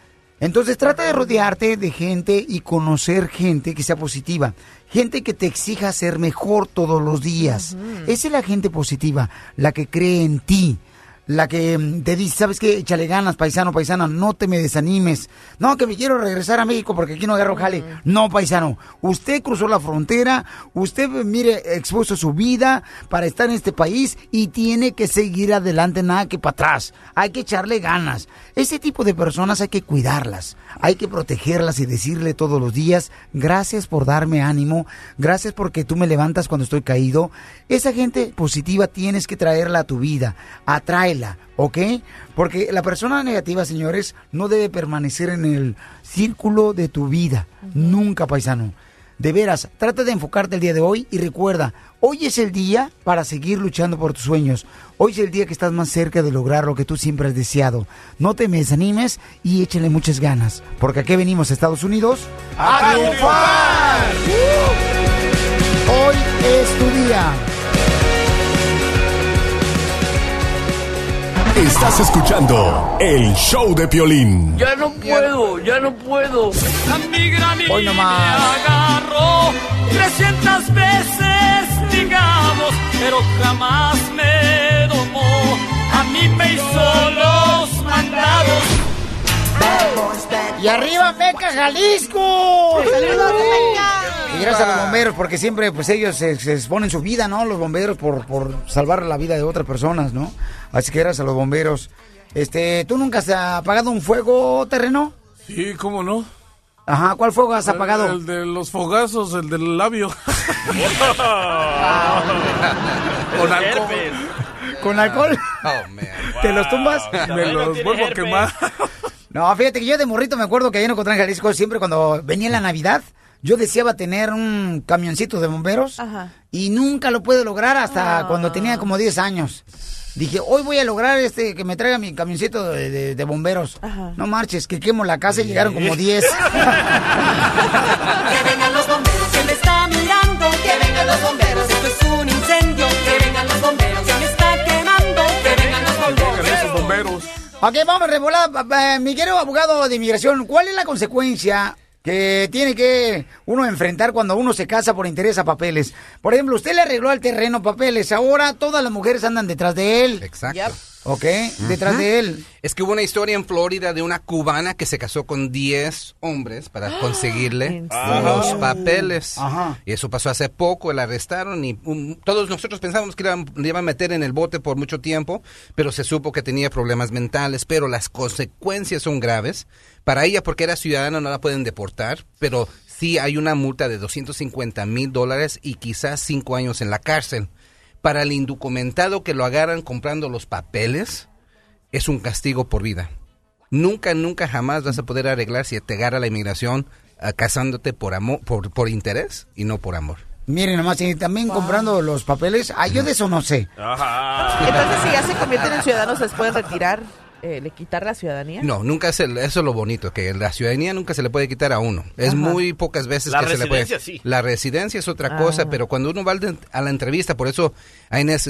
Entonces trata de rodearte de gente y conocer gente que sea positiva. Gente que te exija ser mejor todos los días. Esa es la gente positiva, la que cree en ti. La que mm, te dice, ¿sabes qué? Échale ganas, paisano, paisana, no te me desanimes. No, que me quiero regresar a México porque aquí no agarro jale. No, paisano, usted cruzó la frontera, usted, mire, expuso su vida para estar en este país y tiene que seguir adelante, nada que para atrás. Hay que echarle ganas. Ese tipo de personas hay que cuidarlas, hay que protegerlas y decirle todos los días, gracias por darme ánimo, gracias porque tú me levantas cuando estoy caído. Esa gente positiva tienes que traerla a tu vida, atráela, ¿ok? Porque la persona negativa, señores, no debe permanecer en el círculo de tu vida, nunca, paisano. De veras, trata de enfocarte el día de hoy y recuerda, hoy es el día para seguir luchando por tus sueños. Hoy es el día que estás más cerca de lograr lo que tú siempre has deseado. No te me desanimes y échale muchas ganas, porque aquí venimos a Estados Unidos ¡A triunfar! Hoy es tu día. Estás escuchando el show de Piolín. Ya no puedo, ya no puedo. A mi granito Hoy nomás. me agarró 300 veces, digamos, pero jamás me domó. A mí me hizo los mandados. Y arriba, Meca, Jalisco. ¡Saludos, Meca! Y gracias a los bomberos, porque siempre pues ellos se, se exponen su vida, ¿no? Los bomberos por, por salvar la vida de otras personas, ¿no? Así que gracias a los bomberos. Este, ¿tú nunca has apagado un fuego terreno? Sí, ¿cómo no? Ajá, ¿cuál fuego has apagado? El, de los fogazos, el del labio. Con alcohol. ¿Con alcohol? ¿Te los tumbas? Me los vuelvo a quemar. No, fíjate que yo de morrito me acuerdo que allá en Ocotlán, Jalisco, siempre cuando venía la Navidad, yo deseaba tener un camioncito de bomberos Ajá. y nunca lo pude lograr hasta cuando tenía como 10 años. Dije, hoy voy a lograr este que me traiga mi camioncito de, de- de bomberos. No marches, que quemo la casa y llegaron como 10. Que vengan los bomberos, que me está mirando. Que vengan los bomberos, esto es un incendio. Que vengan los bomberos, que me está quemando. Que vengan los bomberos. Bomberos. Ok, vamos, revolada. pa- pa- Mi querido abogado de inmigración, ¿cuál es la consecuencia que tiene que uno enfrentar cuando uno se casa por interés a papeles? Por ejemplo, usted le arregló al terreno papeles, ahora todas las mujeres andan detrás de él. Exacto. Ok, detrás de él. Es que hubo una historia en Florida de una cubana que se casó con 10 hombres para conseguirle los papeles. Ajá. Y eso pasó hace poco, la arrestaron y um, todos nosotros pensábamos que la, la iban a meter en el bote por mucho tiempo, pero se supo que tenía problemas mentales, pero las consecuencias son graves. Para ella, porque era ciudadana, no la pueden deportar, pero sí hay una multa de 250 mil dólares y quizás 5 años en la cárcel. Para el indocumentado que lo agarran comprando los papeles, es un castigo por vida. Nunca, nunca, jamás vas a poder arreglar si te agarra la inmigración ah, casándote por amor, por, por interés y no por amor. Miren nomás, y también comprando los papeles. Ah, yo de eso no sé. Entonces, si ya se convierten en ciudadanos, ¿les pueden retirar, eh, le quitar la ciudadanía? No, nunca es el- eso es lo bonito, que la ciudadanía nunca se le puede quitar a uno. Es Ajá. muy pocas veces La que se le puede. residencia, sí. La residencia es otra Ah. cosa, pero cuando uno va a la entrevista, por eso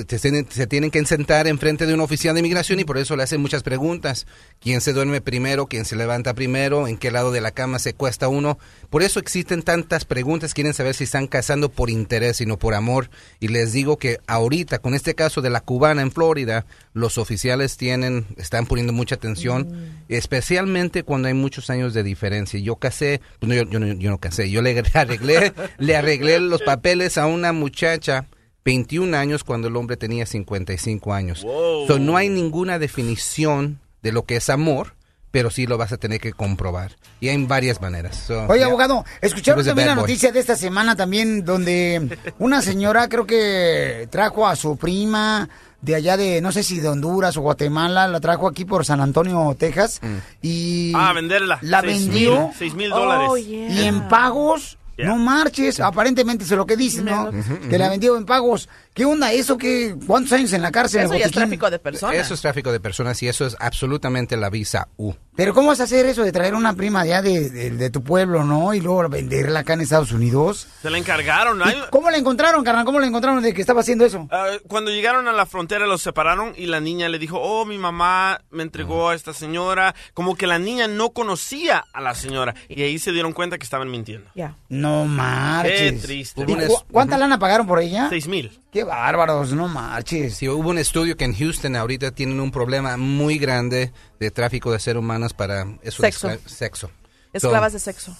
tienen- se tienen que sentar enfrente de un oficial de inmigración y por eso le hacen muchas preguntas. ¿Quién se duerme primero? ¿Quién se levanta primero? ¿En qué lado de la cama se cuesta uno? Por eso existen tantas preguntas. Quieren saber si están casando por interés y no por amor. Y les digo que ahorita, con este caso de la cubana en Florida, los oficiales tienen, están poniendo mucha atención, especialmente cuando hay muchos años de diferencia. Yo casé, pues no, yo, yo no, yo no casé, yo le arreglé, le arreglé los papeles a una muchacha 21 años cuando el hombre tenía 55 años. Wow. So, no hay ninguna definición de lo que es amor, pero sí lo vas a tener que comprobar. Y hay varias maneras. So, Oye, yeah. abogado, ¿escucharon también la noticia de esta semana también donde una señora creo que trajo a su prima de allá de, no sé si de Honduras o Guatemala, la trajo aquí por San Antonio, Texas, Mm. y Ah, venderla. la Seis vendió mil, seis mil dólares. Oh, y en pagos, no marches, aparentemente eso es lo que dicen, ¿no? Que la vendió en pagos. ¿Qué onda eso? que ¿Cuántos años en la cárcel? el botiquín? de personas. Eso es tráfico de personas y eso es absolutamente la visa U. Pero ¿cómo vas a hacer eso de traer una prima allá de, de- de tu pueblo, no? Y luego venderla acá en Estados Unidos. Se la encargaron. Hay- ¿Cómo la encontraron, carnal? ¿Cómo la encontraron de que estaba haciendo eso? Ah, cuando llegaron a la frontera los separaron y la niña le dijo, oh, mi mamá me entregó a esta señora. Como que la niña no conocía a la señora y ahí se dieron cuenta que estaban mintiendo. No marches. Qué triste. ¿Y cu- ¿Cuánta lana pagaron por ella? Seis mil. Qué bárbaros, no marches. Sí, hubo un estudio que en Houston ahorita tienen un problema muy grande de tráfico de seres humanos para eso Sexo. escla- sexo. Esclavas So- de sexo.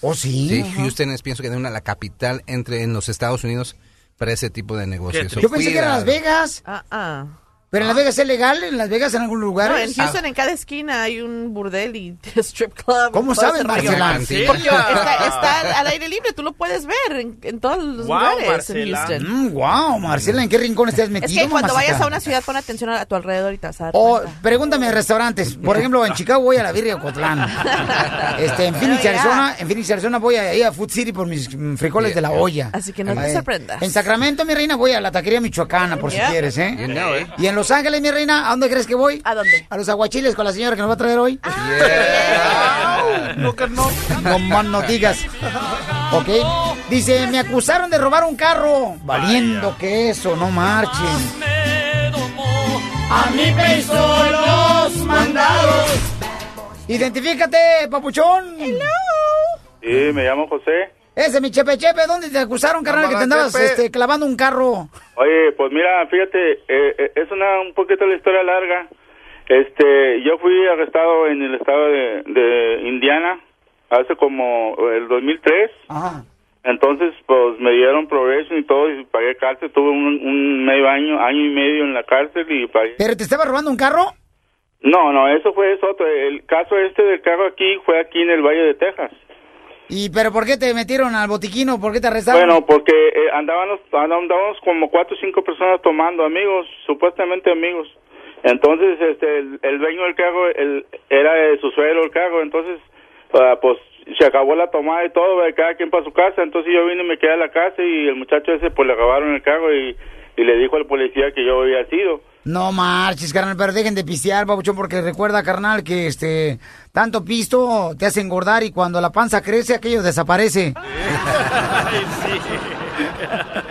¿Oh, sí? Houston es, pienso que es una la capital entre en los Estados Unidos para ese tipo de negocios. Yo pensé que era Las. Vegas. Ah, ah. ¿Pero en Las Vegas es legal? ¿En Las Vegas en algún lugar? No, en Houston en cada esquina hay un burdel y strip club. ¿Cómo rollo. Marcela? Porque está, está al aire libre, tú lo puedes ver en, en todos los lugares en Houston. wow, Mm, Marcela, ¿en qué rincón estás metido, Es que cuando mamacita? vayas a una ciudad, pon atención a, a tu alrededor y te vas a dar O cuenta. pregúntame de restaurantes. Por ejemplo, en Chicago voy a la Birria Ocotlán. Este, en Phoenix. Arizona, en Phoenix, Arizona voy ahí a Food City por mis mm, frijoles de la olla. Así que no te Eh, sorprendas. En Sacramento, mi reina, voy a la taquería michoacana, por Yeah. si quieres, ¿eh? You know it. Y en Los Ángeles, mi reina, ¿a dónde crees que voy? ¿A dónde? A los aguachiles con la señora que nos va a traer hoy. No, que no. No más no digas. Ok. Dice, me acusaron de robar un carro. Valiendo que eso, no marchen. A mí me hizo los mandados. Identifícate, papuchón. Sí, me llamo José. Ese, mi chepe chepe, ¿dónde te acusaron, carnal, que te andabas este, clavando un carro? Oye, pues mira, fíjate, eh, eh, es una un poquito la historia larga. Este, yo fui arrestado en el estado de, de Indiana hace como el 2003. Ajá. Entonces, pues me dieron progreso y todo y pagué cárcel. Tuve un, un medio año, año y medio en la cárcel y pagué. ¿Pero te estaba robando un carro? No, no, eso fue eso otro. El caso este del carro aquí fue aquí en el Valle de Texas. ¿Y pero por qué te metieron al botiquino? ¿Por qué te arrestaron? Bueno, porque eh, andábamos, andábamos como cuatro o cinco personas tomando, amigos, supuestamente amigos. Entonces, este, el, el dueño del carro el, era de su suegro el carro, entonces, ah, pues se acabó la tomada y todo, ¿verdad? cada quien para su casa. Entonces yo vine y me quedé a la casa y el muchacho ese, pues le acabaron el carro y, y le dijo al policía que yo había sido. No marches, carnal, pero dejen de pistear, babuchón, porque recuerda, carnal, que este tanto pisto te hace engordar y cuando la panza crece, aquello desaparece.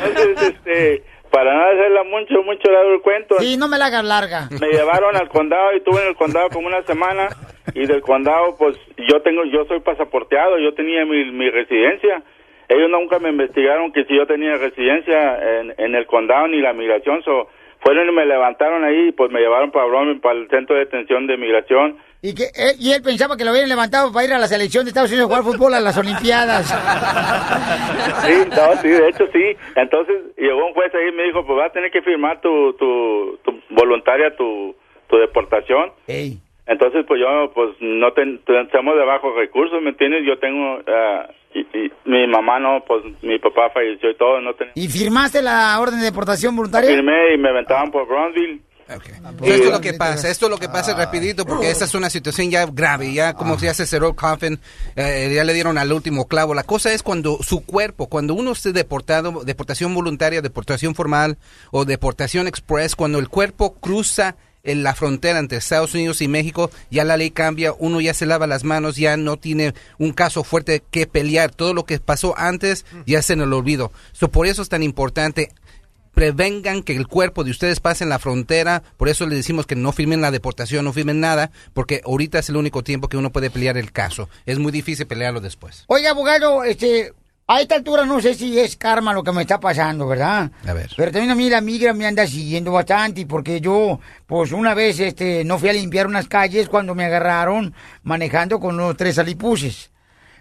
Entonces, este, para no hacerla mucho, mucho largo el cuento. Sí, no me la hagas larga. me llevaron al condado y estuve en el condado como una semana y del condado pues yo tengo yo soy pasaporteado yo tenía mi, mi residencia ellos nunca me investigaron que si yo tenía residencia en, en el condado ni la migración so, fueron y me levantaron ahí y pues me llevaron para Brownsville, para el centro de detención de migración Y, que, eh, y él pensaba que lo habían levantado para ir a la selección de Estados Unidos a jugar fútbol a las Olimpiadas. Sí, no, sí, de hecho sí. Entonces llegó un juez ahí y me dijo, pues vas a tener que firmar tu, tu, tu voluntaria, tu, tu deportación. Entonces, pues yo, pues no ten, ten- estamos de bajos recursos, ¿me entiendes? Yo tengo, ah, y, y mi mamá no, pues mi papá falleció y todo, no tenía. ¿Y firmaste la orden de deportación voluntaria? Firmé y me aventaban por Brownsville. Esto es lo que pasa, esto es lo que pasa rapidito, porque esta es una situación ya grave, ya como ya se cerró el coffin, eh, ya le dieron al último clavo. La cosa es cuando su cuerpo, cuando uno esté deportado, deportación voluntaria, deportación formal o deportación express, cuando el cuerpo cruza en la frontera entre Estados Unidos y México, ya la ley cambia, uno ya se lava las manos, ya no tiene un caso fuerte que pelear, todo lo que pasó antes ya se nos lo olvidó. So, por eso es tan importante prevengan que el cuerpo de ustedes pase en la frontera, por eso les decimos que no firmen la deportación, no firmen nada, porque ahorita es el único tiempo que uno puede pelear el caso. Es muy difícil pelearlo después. Oiga, abogado, este, a esta altura no sé si es karma lo que me está pasando, ¿verdad? A ver. Pero también a mí la migra me anda siguiendo bastante porque yo, pues una vez, este, no fui a limpiar unas calles cuando me agarraron manejando con los tres alipuses.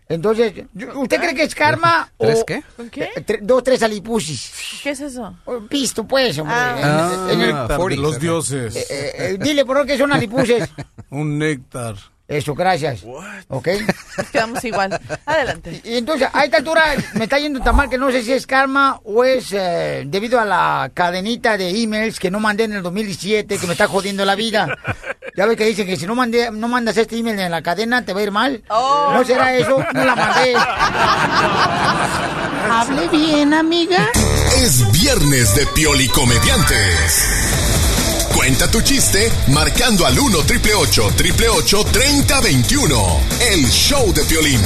Entonces, ¿usted cree que es karma o... ¿Tres qué? ¿Con qué? Eh, tre- dos, tres alipuses. ¿Qué es eso? Pisto, pues, hombre. Ah, En el- néctar de los dioses. Eh, eh, dile, ¿por qué son alipuses? Un néctar. Eso, gracias. ¿Ok? Quedamos igual. Adelante. Y entonces, a esta altura me está yendo tan mal que no sé si es karma o es eh, debido a la cadenita de emails que no mandé en el 2017 que me está jodiendo la vida. Ya ves que dicen que si no mandé, no mandas este email en la cadena te va a ir mal. Oh. ¿No será eso? No la mandé. Hable bien, amiga. Es viernes de Piolicomediantes. Cuenta tu chiste marcando al 1 triple 888 3021. El show de Piolín.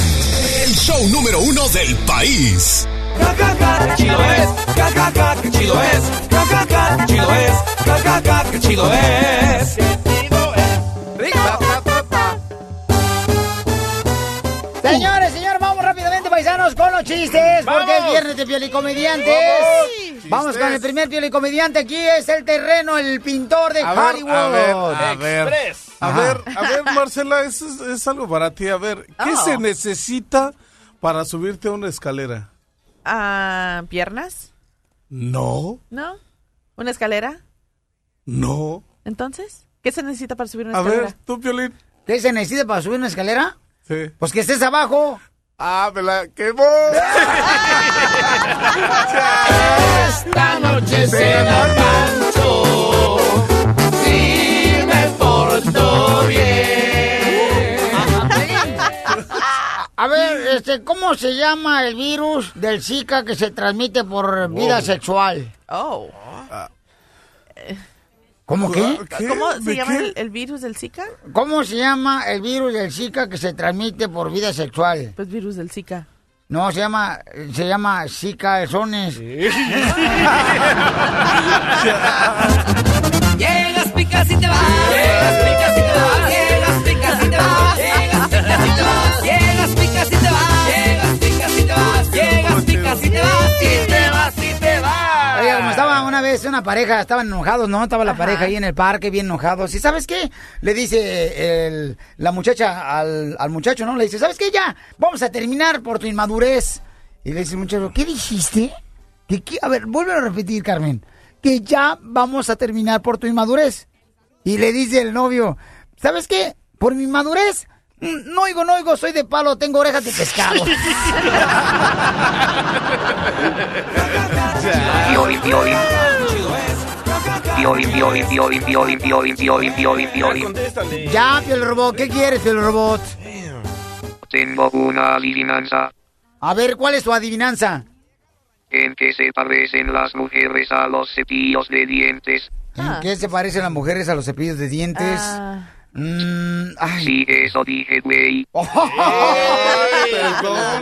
El show número uno del país. Ja, ja, ja, qué chido es. Ja, ja, ja, qué chido es. Ja, ja, ja, qué chido es. Ja, ja, ja, qué chido es. Señores, con los chistes, porque es viernes de Piolicomediantes. Vamos con el primer Piolicomediante. Aquí es el terreno, el pintor de A ver, Hollywood. a ver, a ver, a ver, a ver, Marcela, eso es, es algo para ti. A ver, ¿qué Oh. se necesita para subirte a una escalera? Ah, ¿Piernas? No, ¿No? ¿Una escalera? no. Entonces, ¿qué se necesita para subir una A escalera? ver, tú, Piolín. ¿Qué se necesita para subir una escalera? Sí. Pues que estés abajo. Ah, me la quemó. Esta noche cena Pancho. Si me porto bien. A ver, este, ¿cómo se llama el virus del Zika que se transmite por vida Wow. sexual? Oh. ¿Cómo qué? ¿Cómo se llama el, el virus del Zika? ¿Cómo se llama el virus del Zika que se transmite por vida sexual? Pues virus del Zika. No, se llama, se llama Zika calzones. Llegas, picas y te vas. Llegas, picas y te vas. Llegas, picas y te vas. Llegas, picas y te vas. Llegas, picas y te vas. Llegas, picas y te vas. Llegas, picas y te vas. Y te vas, estaba una vez una pareja, estaban enojados, ¿no? Estaba la pareja ahí en el parque, bien enojados. ¿Y sabes qué? Le dice el- la muchacha al, al muchacho, ¿no? Le dice, ¿sabes qué? Ya, vamos a terminar por tu inmadurez. Y le dice el muchacho, ¿qué dijiste? ¿Que qué? A ver, vuelve a repetir, Carmen. Que ya vamos a terminar por tu inmadurez. Y le dice el novio, ¿sabes qué? Por mi inmadurez. Mm, No oigo, no oigo, soy de palo, tengo orejas de pescado. Ya, Piel Robot, ¿qué quieres, Piel Robot? Tengo una adivinanza. A ver, ¿cuál es tu adivinanza? ¿En qué se parecen las mujeres a los cepillos de dientes? ¿En qué se parecen las mujeres a los cepillos de dientes? Ah. Mm, ay. Sí, eso dije, güey. Perdón,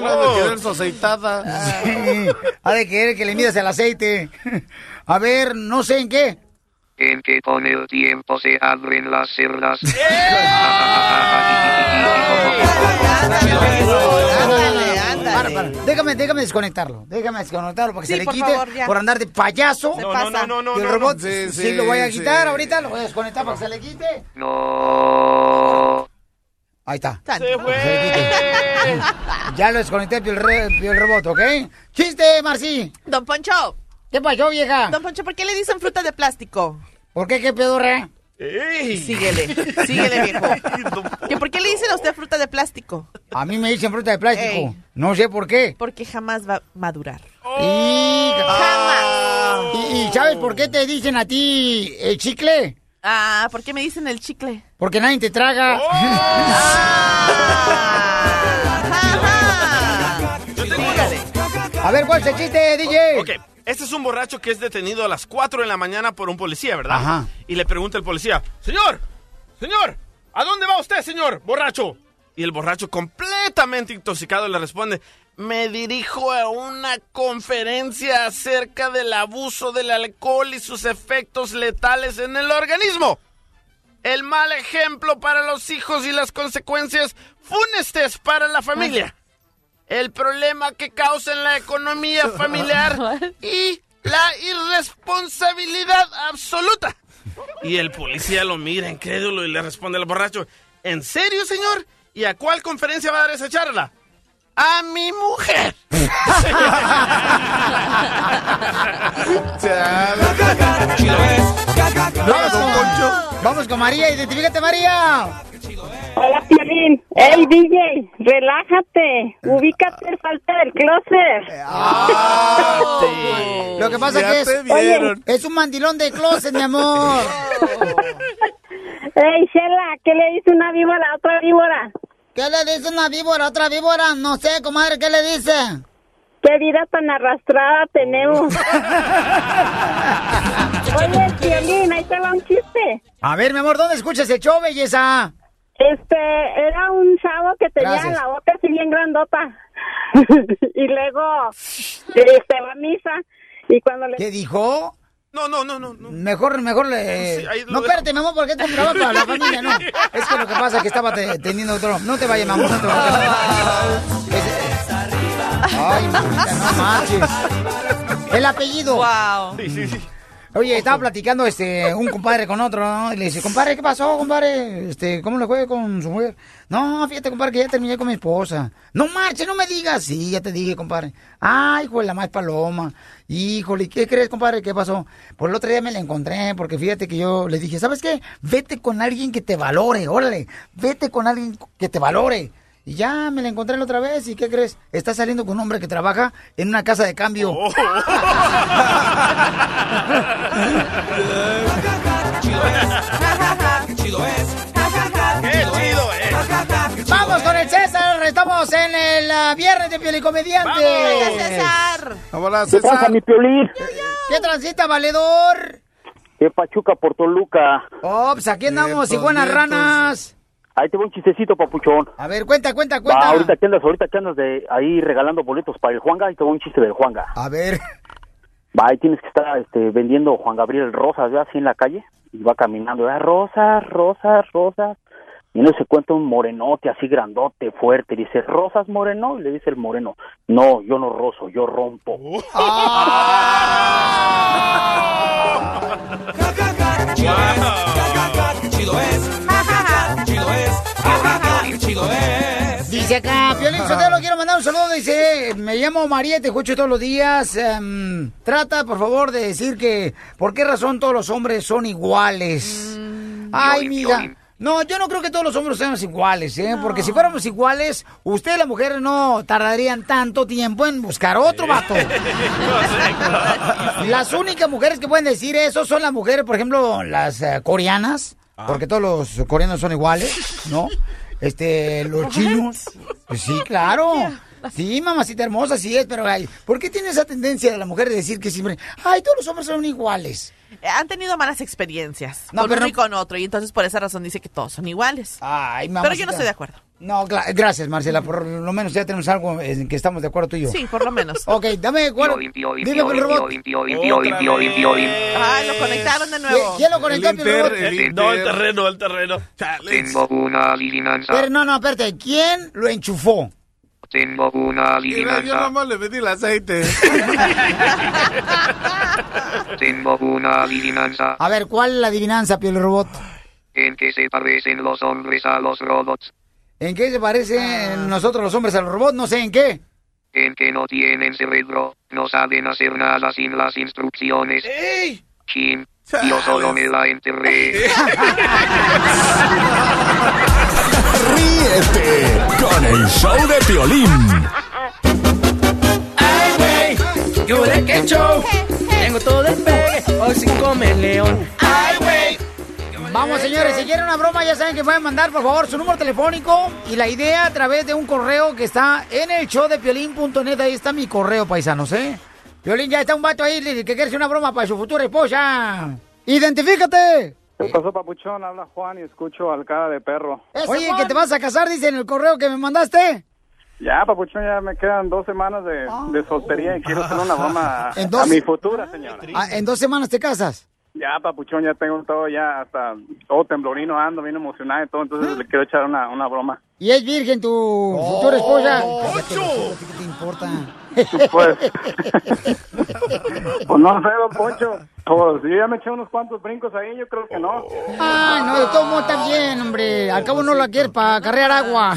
ha de querer su aceitada. Sí, ha de querer que le midas el aceite. A ver, no sé en qué. En que con el tiempo se abren las cerdas. Para, para. Déjame, déjame desconectarlo. Déjame desconectarlo para que Sí, se le por quite favor, por andar de payaso. No, pasa. no, no, no, Y el robot, no. sí, Sí, sí, lo voy a sí. quitar ahorita, lo voy a desconectar para que se le quite. No. Ahí está. Se fue. Se. Ya lo desconecté, el, re- el robot, ¿ok? ¡Chiste, Marci! Don Poncho. ¿Qué pasó, vieja? Don Poncho, ¿por qué le dicen fruta de plástico? ¿Por qué, qué pedorra? Síguele, síguele, viejo. ¿Que ¿Por qué le dicen a usted fruta de plástico? A mí me dicen fruta de plástico. Ey. No sé por qué. Porque jamás va a madurar. Y... ¿Y, y sabes por qué te dicen a ti el chicle? Ah, ¿por qué me dicen el chicle? Porque nadie te traga. Sígale. A ver, ¿cuál es el chiste, DJ? Ok, este es un borracho que es detenido a las 4 de la mañana por un policía, ¿verdad? Ajá. Y le pregunta el policía, señor, señor, ¿a dónde va usted, señor, borracho? Y el borracho completamente intoxicado le responde, me dirijo a una conferencia acerca del abuso del alcohol y sus efectos letales en el organismo. El mal ejemplo para los hijos y las consecuencias funestes para la familia. El problema que causa en la economía familiar y la irresponsabilidad absoluta. Y el policía lo mira incrédulo y le responde al borracho, ¿en serio, señor? ¿Y a cuál conferencia va a dar esa charla? A mi mujer. Vamos con, vamos con María, identifícate María. Hola, Piolín. Ey, DJ, relájate. Ubícate, falta del closet. Lo que pasa Ya que es, es un mandilón de closet, mi amor. Ey, Shela, ¿qué le dice una víbora a otra víbora? ¿Qué le dice una víbora a otra víbora? No sé, comadre, ¿qué le dice? ¿Qué vida tan arrastrada tenemos? Oye, Piolín, ahí te va un chiste. A ver, mi amor, ¿dónde escuchas el show, belleza? Este, era un chavo que tenía Gracias. la boca así bien grandota. y luego, este, va a misa. Y cuando le... ¿Qué dijo? No, no, no, no. Mejor, mejor le... Sí, no, espérate, mi amor, porque esto es un para la familia, no. Es que lo que pasa es que estaba te- teniendo otro... No te vayas, mamá, no te vayas. Ay, mamita, no marches. El apellido. Wow. Sí, sí, sí. Oye, estaba platicando este un compadre con otro, ¿no? Y le dice, compadre, ¿qué pasó, compadre? Este, ¿cómo le fue con su mujer? No, fíjate, compadre, que ya terminé con mi esposa. No marche, no me digas. Sí, ya te dije, compadre. Ay, hijo de la más paloma. Híjole, ¿qué crees, compadre? ¿Qué pasó? Por el otro día me la encontré, porque fíjate que yo le dije, ¿sabes qué? Vete con alguien que te valore, órale. Vete con alguien que te valore. Y ya me la encontré la otra vez, ¿y qué crees? Está saliendo con un hombre que trabaja en una casa de cambio. Qué chido es. Qué chido es. Vamos con el César, estamos en el ah, viernes de Pielicomediante. Venga, César. Hola, ¿Qué pasa, César. mi Piolín? ¿Qué transita, valedor? ¿Qué Pachuca por Toluca? Oh, pues aquí andamos, Nietos, iguanas nietos. ranas. Ahí te voy un chistecito, papuchón. A ver, cuenta, cuenta, Va, cuenta. ahorita que andas, ahorita que andas de ahí regalando boletos para el Juanga, ahí te voy un chiste del Juanga. A ver. Va, ahí tienes que estar este, vendiendo Juan Gabriel rosas, ¿ve? Así en la calle. Y va caminando, ¿ve? Rosas, rosas, rosas. Y no se cuenta un morenote así grandote, fuerte. Dice, ¿rosas, moreno? Y le dice el moreno, no, yo no rozo, yo rompo. chido es. Dice acá, Piolín Sotelo, quiero mandar un saludo. Dice, me llamo María, te escucho todos los días. Em, trata, por favor, de decir que por qué razón todos los hombres son iguales. Ay, mija. No, yo no creo que todos los hombres seamos iguales, ¿eh? Porque si fuéramos iguales, usted y la mujer no tardarían tanto tiempo en buscar otro vato. Las únicas mujeres que pueden decir eso son las mujeres, por ejemplo, las eh, coreanas, porque todos los coreanos son iguales, ¿no? Este, los chinos. Pues sí, claro. Sí, mamacita hermosa, sí es, pero ay, ¿por qué tiene esa tendencia de la mujer de decir que siempre, ay, todos los hombres son iguales? Han tenido malas experiencias No, con pero uno no- y con otro, y entonces por esa razón dice que todos son iguales. Ay, Pero yo mamacita. no estoy de acuerdo. No, gracias, Marcela, por lo menos ya tenemos algo en que estamos de acuerdo tú y yo. Sí, por lo menos. Ok, dame cuál. Dime, el robot. Ay, lo conectaron de nuevo. ¿Quién- ¿Quién lo conectó, El robot? Inter, el No, el terreno, el terreno. Tengo una adivinanza. Pero no, no, espérate, ¿quién lo enchufó? Tengo una Mira, yo adivinanza. nomás le metí el aceite. Tengo una adivinanza. A ver, ¿cuál es la adivinanza, Piel Robot? ¿En qué se parecen los hombres a los robots? ¿En qué se parecen nosotros los hombres a los robots? No sé en qué. En que no tienen cerebro, no saben hacer nada sin las instrucciones. Chin, yo solo me la enterré. Ríete con el show de Piolín. Ay, güey, yo de qué show. Tengo todo el pegue, hoy sin comer león. Ay, güey. Vamos, señores, si quieren una broma, ya saben que pueden mandar, por favor, su número telefónico y la idea a través de un correo que está en el show de piolín.net. Ahí está mi correo, paisanos, ¿eh? Piolín, ya está un vato ahí que quiere hacer una broma para su futura esposa. ¡Identifícate! ¿Qué pasó, papuchón? Habla Juan y escucho al cara de perro. Oye, que te vas a casar, dice en el correo que me mandaste. Ya, papuchón, ya me quedan dos semanas de, de soltería y quiero hacer una broma a mi futura señora. Ah, en dos semanas te casas. Ya, papuchón, ya tengo todo, ya hasta todo temblorino ando, bien emocionado y todo, entonces le quiero echar una, una broma. ¿Y es virgen tu futura esposa? Poncho. ¿Qué te importa? Pues, pues no sé, don Poncho. Pues yo ya me eché unos cuantos brincos ahí, yo creo que no. Ay, no, de todo modo está bien, hombre. Al cabo no la quieres para carrear agua.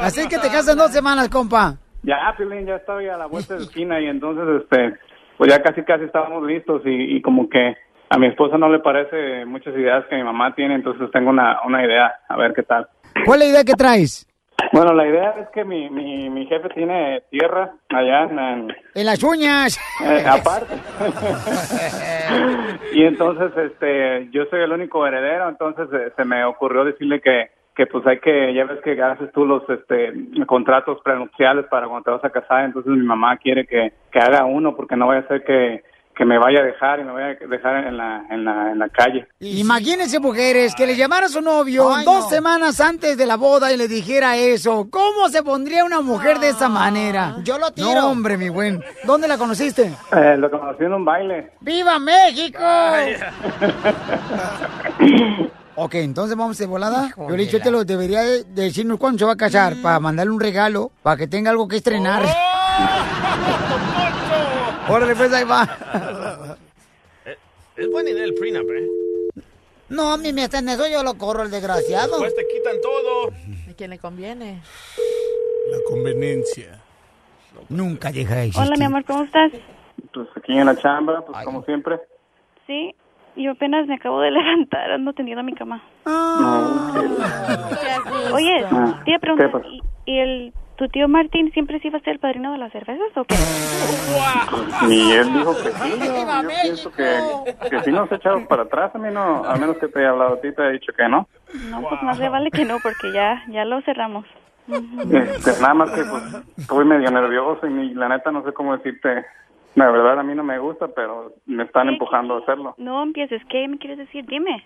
Así que te casas en dos semanas, compa. Ya, Pilín, ya estoy a la vuelta de esquina y entonces, este, pues ya casi casi estábamos listos y, y como que a mi esposa no le parece muchas ideas que mi mamá tiene, entonces tengo una, una idea, a ver qué tal. ¿Cuál es la idea que traes? Bueno, la idea es que mi, mi, mi jefe tiene tierra allá en, en- En las uñas. eh, aparte. y entonces, este, yo soy el único heredero, entonces eh, se me ocurrió decirle que, que pues hay que, ya ves que haces tú los, este, contratos prenupciales para cuando te vas a casar, entonces mi mamá quiere que, que haga uno porque no vaya a ser que, que me vaya a dejar y me vaya a dejar en la, en la, en la calle. Imagínense, mujeres, que le llamara a su novio Ay, dos no. semanas antes de la boda y le dijera eso. ¿Cómo se pondría una mujer de esa manera? Yo lo tiro. No, hombre, mi buen. ¿Dónde la conociste? Eh, lo conocí en un baile. ¡Viva México! ok, entonces vamos de volada. Yo le te lo debería de de decirnos cuándo se va a casar para mandarle un regalo para que tenga algo que estrenar. Órale, pues ahí va. Es buena idea el prenup, ¿eh? No, a mí me hacen eso, yo lo corro, el desgraciado. Pues te quitan todo. ¿A quién le conviene? La conveniencia. Nunca deja de Hola, mi amor, ¿cómo estás? Pues aquí en la chamba, pues como siempre. Sí, yo apenas me acabo de levantar, ando tendiendo mi cama. Oye, Ah, te iba a preguntar, ¿qué pasó? ¿y, y el, tu tío Martín siempre sí va a ser el padrino de las cervezas o qué? Y él dijo que sí, yo, yo pienso que, que si no se ha echado para atrás, a mí no, a menos que te haya hablado a ti, te he dicho que no. No, pues más le vale que no, porque ya, ya lo cerramos. Este, nada más que pues estoy medio nervioso y ni- la neta no sé cómo decirte. La verdad a mí no me gusta, pero me están empujando a hacerlo. No empieces, ¿qué me quieres decir? Dime.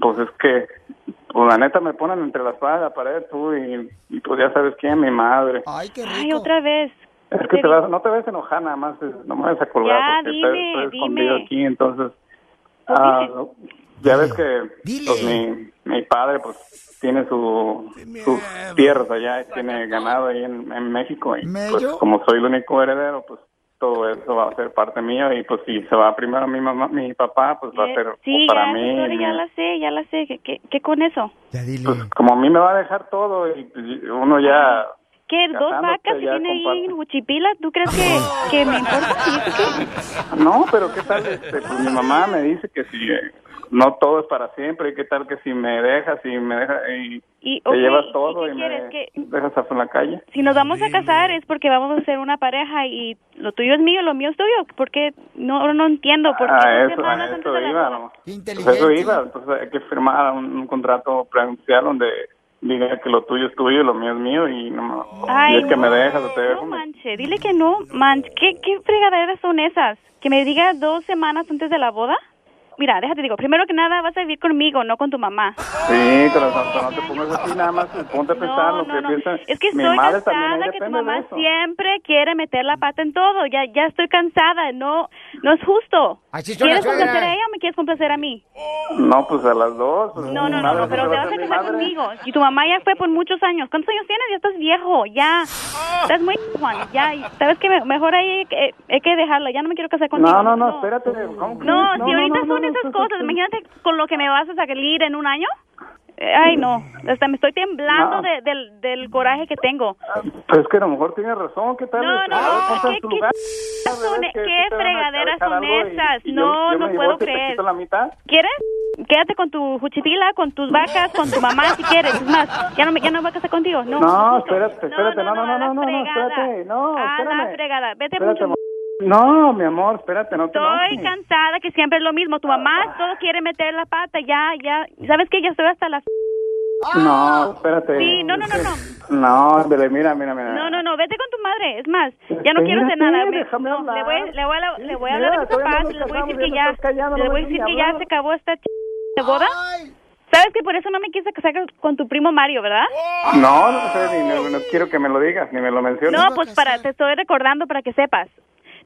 Pues es que, pues la neta me ponen entre la espada y la pared tú y, y pues ya sabes quién, mi madre. Ay, qué Ay, otra vez. Es que te vas, no te ves enojar nada más, no me vas a colgar Ya, porque dime, estoy, estoy escondido dime. aquí, entonces, ah, ya ves que pues, mi, mi padre pues tiene su, sus tierras allá, tiene ganado ahí en, en México y pues como soy el único heredero, pues todo eso va a ser parte mío y pues si se va primero mi mamá, mi papá, pues va a Eh, ser Sí, para ya, mí. doctora, ya la sé, ya la sé. ¿Qué, qué, qué con eso? pues como a mí me va a dejar todo y pues, uno ya ¿Qué? ¿Dos vacas que ya tiene ahí en Huchipila? ¿Tú crees que, que me importa? No, pero ¿qué tal? Este, pues mi mamá me dice que si eh, no todo es para siempre, ¿qué tal que si me dejas y me dejas y, Y, te llevas ¿y todo qué y, me quieres? ¿Qué- dejas en la calle? Si nos vamos a casar es porque vamos a ser una pareja y lo tuyo es mío, lo mío es tuyo. Porque no no entiendo. ¿Por qué Ah, eso, semanas a antes eso iba. Pues eso iba, entonces hay que firmar un, un contrato prenupcial donde diga que lo tuyo es tuyo y lo mío es mío y no Ay, y es que me no, dejas o te dejo. No manche, dile que no, manche. ¿Qué, ¿Qué fregaderas son esas? ¿Que me diga dos semanas antes de la boda? Mira, déjate digo, primero que nada vas a vivir conmigo, no con tu mamá. Sí, pero no, no te pongas así nada más, ponte a pensar lo que piensan. Es que Mi estoy madre también ahí cansada que tu mamá siempre quiere meter la pata en todo. Ya ya estoy cansada, no no es justo. Así ¿Quieres complacer a ella o me quieres complacer a mí? No, pues a las dos. pues, No, no, no, pero te va vas a casar conmigo. Y tu mamá ya fue por muchos años. ¿Cuántos años tienes? Ya estás viejo, ya. Estás muy Juan, ya. ¿Sabes qué? Me- Mejor ahí hay que, hay que dejarla. Ya no me quiero casar contigo. No, no, no, espérate. No, si ahorita no, son no, esas cosas, imagínate con lo que me vas a salir en un año. Eh, Ay, no, hasta me estoy temblando No. de- del, del coraje que tengo. Pues es que a lo mejor tiene razón, ¿qué tal? No, Este, no, ¿qué- tu qué lugar. son- ¿Ves que qué sí te van a fregaderas son esas? yo- No, yo no puedo creer. la mitad? ¿Quieres? Quédate con tu juchipila, con tus vacas, con tu mamá si quieres. Es más, ya no me, ya no voy a casar contigo. No, No, espérate, espérate, no, no, no, no, no, no, espérate, no, A la espérame. fregada. Vete Espérate, mucho. No, mi amor, espérate, no te Estoy cansada que siempre es lo mismo. Tu mamá todo quiere meter la pata. Ya, ya. ¿Sabes qué? Ya estoy hasta la... No, espérate. Sí, no, no, no, no. No, mira, mira, mira. No, no, no, vete con tu madre. Es más, ya no quiero hacer nada. Me- déjame no, le voy, le voy a, le voy a hablar a mis mira, todavía papás. no Le voy a decir que ya le voy a decir que ya se acabó esta ch de boda. ¿Sabes que por eso no me quise casar con tu primo Mario, verdad? No, no sé, ni, no, no quiero que me lo digas, ni me lo menciones. No, pues para, te estoy recordando para que sepas.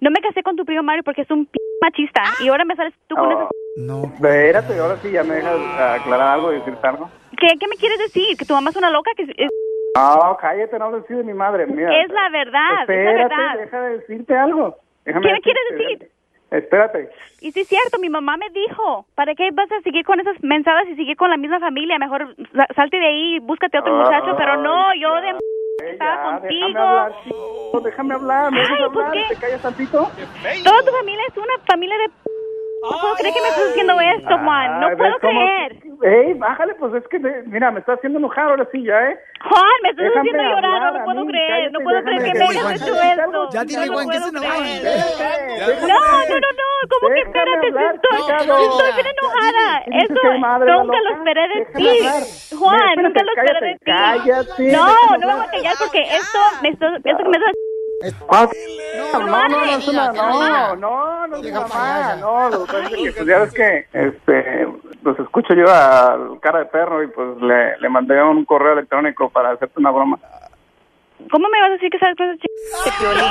No me casé con tu primo Mario porque es un p machista. Y ahora me sales tú con Oh. eso. No. Espérate, ahora sí, ya me dejas aclarar algo y decirte algo. ¿Qué, ¿Qué me quieres decir? ¿Que tu mamá es una loca? que es, No, cállate, no hables así de mi madre. Mira, es la verdad, es la verdad. deja de decirte algo. Déjame ¿Qué me quieres decir? Espérate. Y sí es cierto, mi mamá me dijo, ¿para qué vas a seguir con esas mensadas y seguir con la misma familia? Mejor sa- salte de ahí, búscate otro muchacho, pero no, yo de estaba Ya, contigo. déjame hablar, chico, déjame hablar, ¿me dejas Ay, ¿por hablar? qué? ¿Te callas tantito? Toda tu familia es una familia de p- No puedo creer que me estés haciendo esto, Juan. No Ay, puedo ¿ves cómo- creer. Ey, bájale, pues es que, mira, me está haciendo enojar ahora sí ya, ¿eh? Juan, me estás Déjame haciendo llorar. hablar No a puedo mí, creer. cállate, No puedo creer que me déjame hayas hecho esto. Ya dile, No lo Juan, que puedo se creer. Déjame. No, no, no, no. ¿Cómo que Déjame espérate? Hablar, Estoy, bien enojada. ¿Quién dice Eso madre, la nunca lo loca? esperé de Déjame ti. Juan, Espérate, nunca lo esperé de ti. cállate, No, no me voy a callar porque esto me está, esto que me está Ah, No, no, no, no es una, no, no, no es mamá, no, lo que es pues, ya ves que, este, los escucho yo al cara de perro y pues le, le mandé un correo electrónico para hacerte una broma. ¿Cómo me vas a decir que sabes cosas chicas de Piolín?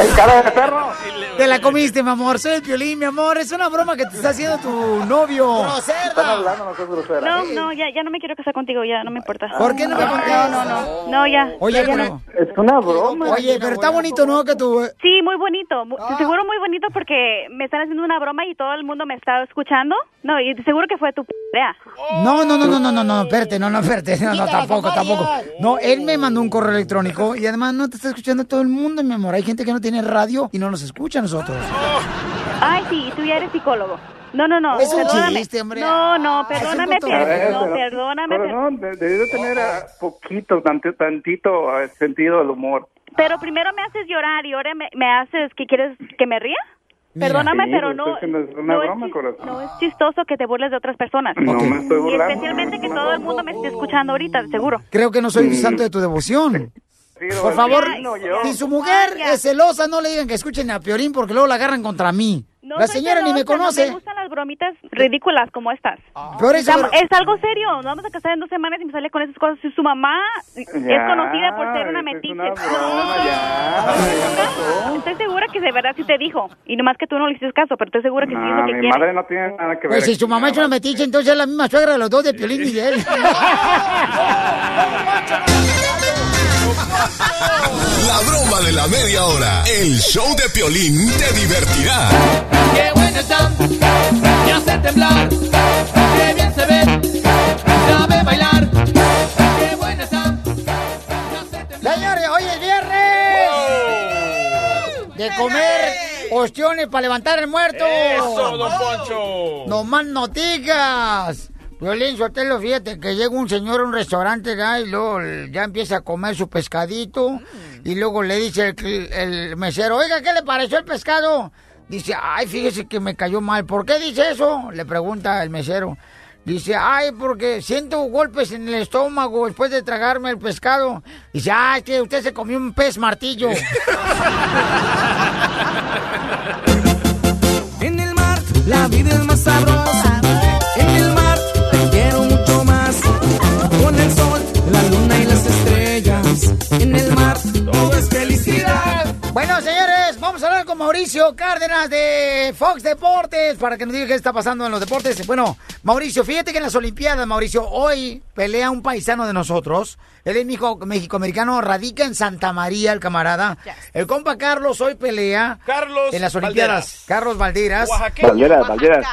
El cara de perro. Te la comiste, mi amor. Soy el Piolín, mi amor. Es una broma que te está haciendo tu novio. Están hablando, no seas grosera. No, no, ya, ya no me quiero casar contigo, ya no me importa. ¿Por qué no me No, contestas? no, no, no, ya. Oye, ya, ya pero... no. Es una broma. Oye, pero está bonito, ¿no? Que tú... Sí, muy bonito. mu- Seguro muy bonito porque me están haciendo una broma y todo el mundo me está escuchando. No, y seguro que fue tu idea. No, no, no, no, no, no, no, espérate, no, no, espérate, no, no, tampoco, tampoco. No, él me mandó un correo electrónico y además no te está escuchando todo el mundo, mi amor. Hay gente que no tiene radio y no nos escucha a nosotros. Ay, sí, tú ya eres psicólogo. No, no, no. Es un perdóname. chiste, hombre. No, no, perdóname, cotorreo. per- no, Pero- perdóname. Pero per- no, de- debí de tener ah, poquito, tantito, tantito eh, sentido del humor. Pero primero me haces llorar y ahora me, me haces que quieres que me ría. Perdóname, Sí, pero no, es que no es una no, broma, es, corazón. no es chistoso que te burles de otras personas. No me estoy Y burlando. especialmente que todo el mundo me esté escuchando ahorita, seguro. Creo que no soy un santo de tu devoción. Por favor, si su mujer es celosa, no le digan que escuchen a Piorín porque luego la agarran contra mí. No la señora ni me conoce. No me gustan las bromitas ridículas como estas. Eso- Estamos- es algo serio. Nos vamos a casar en dos semanas y me sale con esas cosas. Si su mamá es conocida por ser una es metiche. una broma, ya. Estoy segura que de verdad sí te dijo. Y nomás que tú no le hiciste caso, pero estoy segura que sí es lo que mi quiere. madre no tiene nada que ver. Pues si su mamá es una metiche, entonces es la misma suegra de los dos de Piolín y de él. La broma de la media hora. El show de Piolín te divertirá. Qué bueno está, me hace temblar. Qué bien se ve, sabe bailar. Qué bueno está. Señores, hoy es viernes. De comer ostiones para levantar el muerto. ¡Eso, don Poncho! No más noticias. Violín Sotelo, fíjate que llega un señor a un restaurante y luego ya empieza a comer su pescadito y luego le dice el, mesero, oiga, ¿qué le pareció el pescado? Dice, ay, fíjese que me cayó mal. ¿Por qué dice eso? Le pregunta el mesero. Dice, ay, porque siento golpes en el estómago después de tragarme el pescado. Dice, ay, que usted se comió un pez martillo. En el mar, la vida es más sabrosa. Todo es felicidad. Bueno, señores, vamos a hablar con Mauricio Cárdenas de Fox Deportes para que nos diga qué está pasando en los deportes. Bueno, Mauricio, fíjate que en las Olimpiadas, Mauricio, hoy pelea un paisano de nosotros. Él es mexicoamericano, radica en Santa María, el camarada. El compa Carlos hoy pelea Carlos en las Olimpiadas. Valderas. Carlos Valderas. Oaxaqueño. Valderas, Valderas.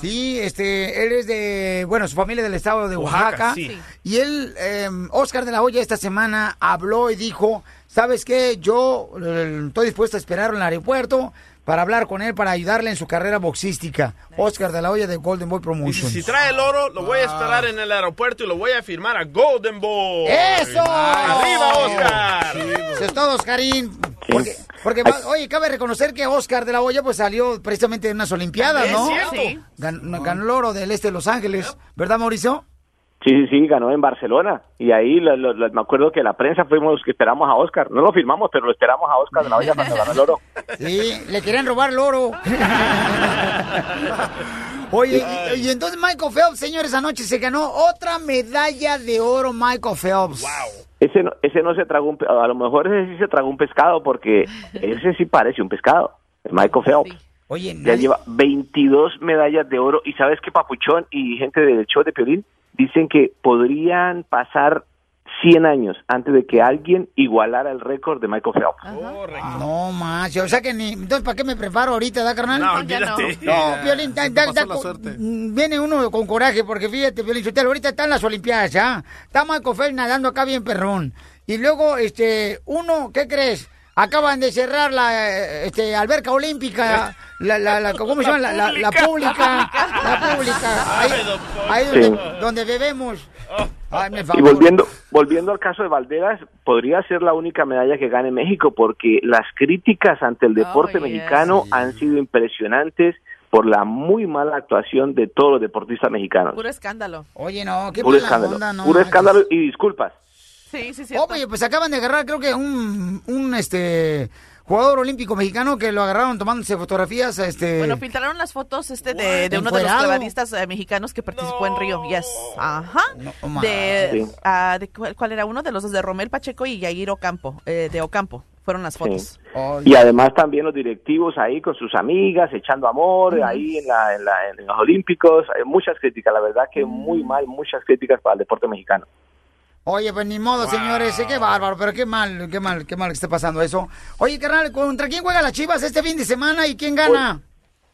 Sí, este, él es de, bueno, su familia del estado de Oaxaca, Oaxaca. sí. Y él, eh, Oscar de la Hoya, esta semana habló y dijo, ¿sabes qué? Yo eh, estoy dispuesto a esperarlo en el aeropuerto para hablar con él, para ayudarle en su carrera boxística. Oscar de la Hoya de Golden Boy Promotions. si trae el oro, lo voy a esperar en el aeropuerto y lo voy a firmar a Golden Boy. ¡Eso! ¡Arriba, Oscar! Eso es todo, Oscarín. Porque, porque va- oye, cabe reconocer que Oscar de la Hoya pues salió precisamente de unas Olimpiadas, Es ¿no? cierto. Sí. Gan- Ganó el oro del este de Los Ángeles, ¿verdad, Mauricio? Sí, sí, sí, ganó en Barcelona. Y ahí lo- lo- lo- me acuerdo que la prensa fuimos los que esperamos a Oscar. No lo firmamos, pero lo esperamos a Oscar de la Hoya cuando ganó el oro. Sí, le querían robar el oro. Oye, y, y entonces Michael Phelps, señores, anoche se ganó otra medalla de oro Michael Phelps. Ese no, ese no se tragó un... pe- A lo mejor ese sí se tragó un pescado porque ese sí parece un pescado. El Michael Phelps. Oye, Ya lleva 22 medallas de oro. ¿Y sabes qué, Papuchón y gente del show de Piolín? Dicen que podrían pasar 100 años antes de que alguien igualara el récord de Michael Phelps. No más, o sea que ni. Entonces, ¿para qué me preparo ahorita, da, carnal? No, olvídate. No, Piolín, da- da- mm, viene uno con coraje, porque fíjate, Sotelo, ahorita están las Olimpiadas, ¿ya? Está Michael Phelps nadando acá bien perrón. Y luego, este, uno, ¿qué crees? Acaban de cerrar la este, alberca olímpica, la, la, la- ¿cómo se llama? La, la- la pública, la pública, ahí, ahí donde, donde bebemos. Y volviendo, volviendo al caso de Valderas, podría ser la única medalla que gane México porque las críticas ante el deporte mexicano han sido impresionantes por la muy mala actuación de todos los deportistas mexicanos. Puro escándalo. Oye, no, qué Puro mala escándalo, onda, no. puro escándalo y disculpas. Sí, sí, sí. Oye, pues acaban de agarrar, creo que un, un este jugador olímpico mexicano que lo agarraron tomándose fotografías, este. Bueno, filtraron las fotos este de, de uno de los clavadistas eh, mexicanos que participó en Río. Yes. Ajá. de, Sí. ah, de cuál, cuál era uno de los dos de Romel Pacheco y Yair Ocampo, eh, de Ocampo. Fueron las fotos. Sí. Y además también los directivos ahí con sus amigas, echando amor, ahí en, la, en, la- en los Olímpicos. Hay muchas críticas, la verdad que muy mal, muchas críticas para el deporte mexicano. Oye, pues ni modo, señores, eh, qué bárbaro, pero qué mal, qué mal, qué mal que esté pasando eso. Oye, carnal, ¿contra quién juega las Chivas este fin de semana y quién gana?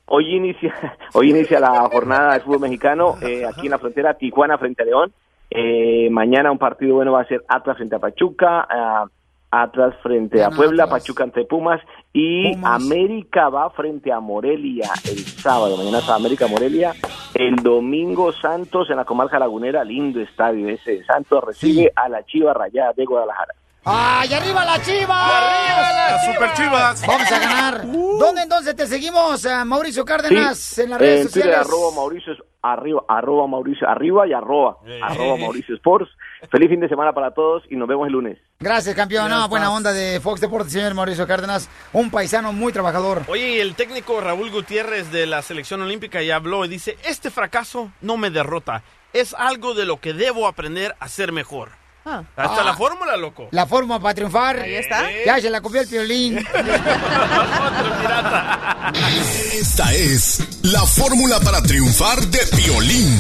Hoy inicia, hoy inicia la jornada de fútbol mexicano eh, aquí en la frontera, Tijuana frente a León. Eh, mañana un partido bueno va a ser Atlas frente a Pachuca, ah, Atlas frente a Puebla, Atlas. Pachuca ante Pumas y Pumas. América va frente a Morelia el sábado. Mañana está América Morelia. El domingo Santos en la comarca lagunera, lindo estadio ese. Santos recibe a la Chiva Rayada de Guadalajara. ¡Ay, arriba las Chivas! ¡Arriba las Super Chivas! Vamos a ganar. ¿Dónde entonces te seguimos, Mauricio Cárdenas, Sí, en las redes en Twitter, sociales? arroba Mauricio, arriba, arroba Mauricio, arriba y arroba, arroba Mauricio Sports. Feliz fin de semana para todos y nos vemos el lunes. Gracias, campeón. No, buena onda de Fox Deportes, señor Mauricio Cárdenas. Un paisano muy trabajador. Oye, el técnico Raúl Gutiérrez de la selección olímpica ya habló y dice, este fracaso no me derrota, es algo de lo que debo aprender a ser mejor. Ah. Hasta Ah. la fórmula, loco. La forma para triunfar. Ahí está. Ya se la copió el piolín. Esta es la fórmula para triunfar de violín.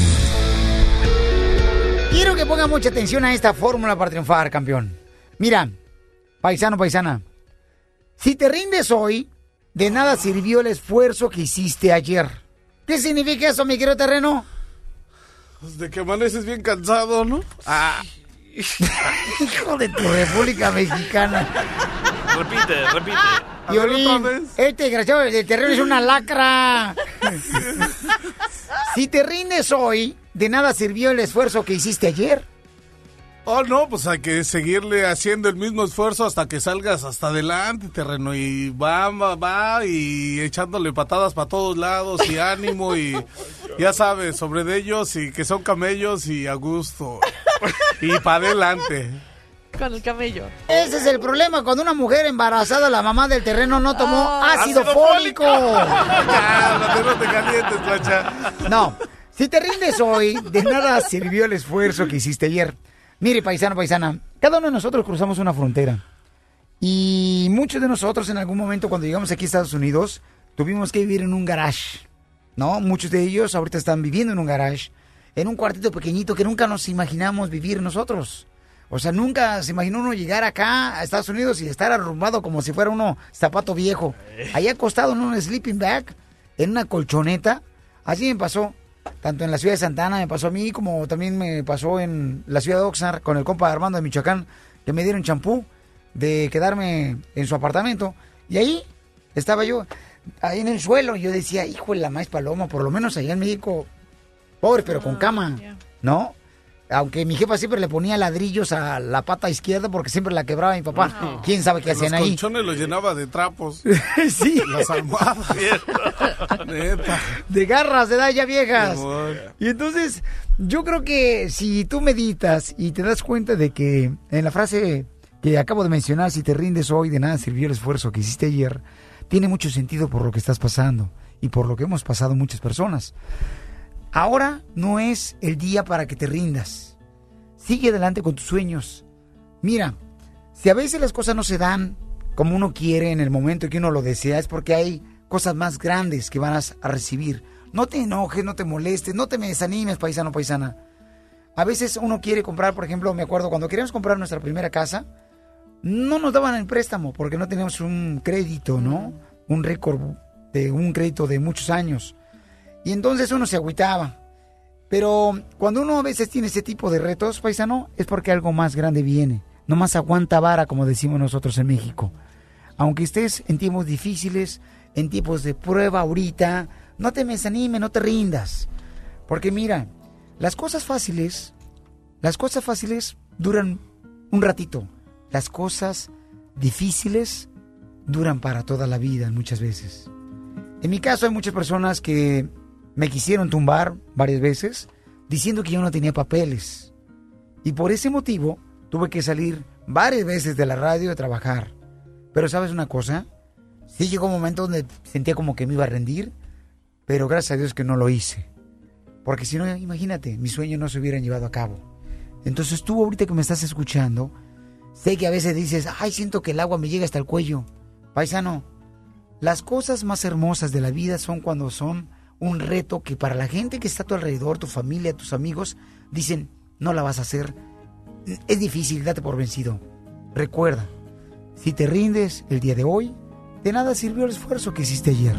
Quiero que ponga mucha atención a esta fórmula para triunfar, campeón. Mira, paisano, paisana. Si te rindes hoy, de nada sirvió el esfuerzo que hiciste ayer. ¿Qué significa eso, mi querido terreno? Pues de que amaneces bien cansado, ¿no? Ah. Hijo de tu República Mexicana. Repite, repite. Violín, este desgraciado del terreno es una lacra. si te rindes hoy, de nada sirvió el esfuerzo que hiciste ayer. Oh, no, pues hay que seguirle haciendo el mismo esfuerzo hasta que salgas hasta adelante, terreno. Y va, va, va, y echándole patadas para todos lados, y ánimo, y ya sabes, sobre de ellos, y que son camellos, y a gusto. Y para adelante. Con el camello. Ese es el problema cuando una mujer embarazada, la mamá del terreno, no tomó Ah. ácido, ¡Ácido fólico. Cálmate, no te calientes. No, si te rindes hoy, de nada sirvió el esfuerzo que hiciste ayer. Mire, paisano, paisana, cada uno de nosotros cruzamos una frontera. Y muchos de nosotros en algún momento cuando llegamos aquí a Estados Unidos, tuvimos que vivir en un garage. ¿No? Muchos de ellos ahorita están viviendo en un garage, en un cuartito pequeñito que nunca nos imaginamos vivir nosotros. O sea, nunca se imaginó uno llegar acá a Estados Unidos y estar arrumbado como si fuera uno zapato viejo. Ahí acostado en un sleeping bag, en una colchoneta. Así me pasó. Tanto en la ciudad de Santana me pasó a mí, como también me pasó en la ciudad de Oxnard con el compa Armando de Michoacán, que me dieron champú de quedarme en su apartamento. Y ahí estaba yo, ahí en el suelo. Yo decía, hijo de la maíz paloma, por lo menos allá en México, pobre, pero con cama, ¿no? Aunque mi jefa siempre le ponía ladrillos a la pata izquierda porque siempre la quebraba mi papá. ¿Quién sabe qué hacían Los ahí? colchones los llenaba de trapos. sí. Las almohadas. Neta. De garras de edad ya viejas. Y entonces, yo creo que si tú meditas y te das cuenta de que en la frase que acabo de mencionar, si te rindes hoy, de nada sirvió el esfuerzo que hiciste ayer, tiene mucho sentido por lo que estás pasando y por lo que hemos pasado muchas personas. Ahora no es el día para que te rindas. Sigue adelante con tus sueños. Mira, si a veces las cosas no se dan como uno quiere en el momento que uno lo desea, es porque hay cosas más grandes que vas a recibir. No te enojes, no te molestes, no te me desanimes, paisano, paisana. A veces uno quiere comprar, por ejemplo, me acuerdo cuando queríamos comprar nuestra primera casa, no nos daban el préstamo porque no teníamos un crédito, ¿no? Un récord de un crédito de muchos años. Y entonces uno se agüitaba. Pero cuando uno a veces tiene ese tipo de retos, paisano, es porque algo más grande viene. No más aguanta vara, como decimos nosotros en México. aunque estés en tiempos difíciles, en tiempos de prueba ahorita, no te desanimes, no te rindas. Porque mira, las cosas fáciles, las cosas fáciles duran un ratito. Las cosas difíciles duran para toda la vida muchas veces. En mi caso hay muchas personas que me quisieron tumbar varias veces diciendo que yo no tenía papeles. Y por ese motivo tuve que salir varias veces de la radio a trabajar. Pero sabes una cosa, sí llegó un momento donde sentía como que me iba a rendir, pero gracias a Dios que no lo hice. Porque si no, imagínate, mis sueños no se hubieran llevado a cabo. Entonces tú ahorita que me estás escuchando, sé que a veces dices, ay, siento que el agua me llega hasta el cuello. Paisano, las cosas más hermosas de la vida son cuando son un reto que para la gente que está a tu alrededor, tu familia, tus amigos, dicen, no la vas a hacer. Es difícil, date por vencido. Recuerda, si te rindes el día de hoy, de nada sirvió el esfuerzo que hiciste ayer.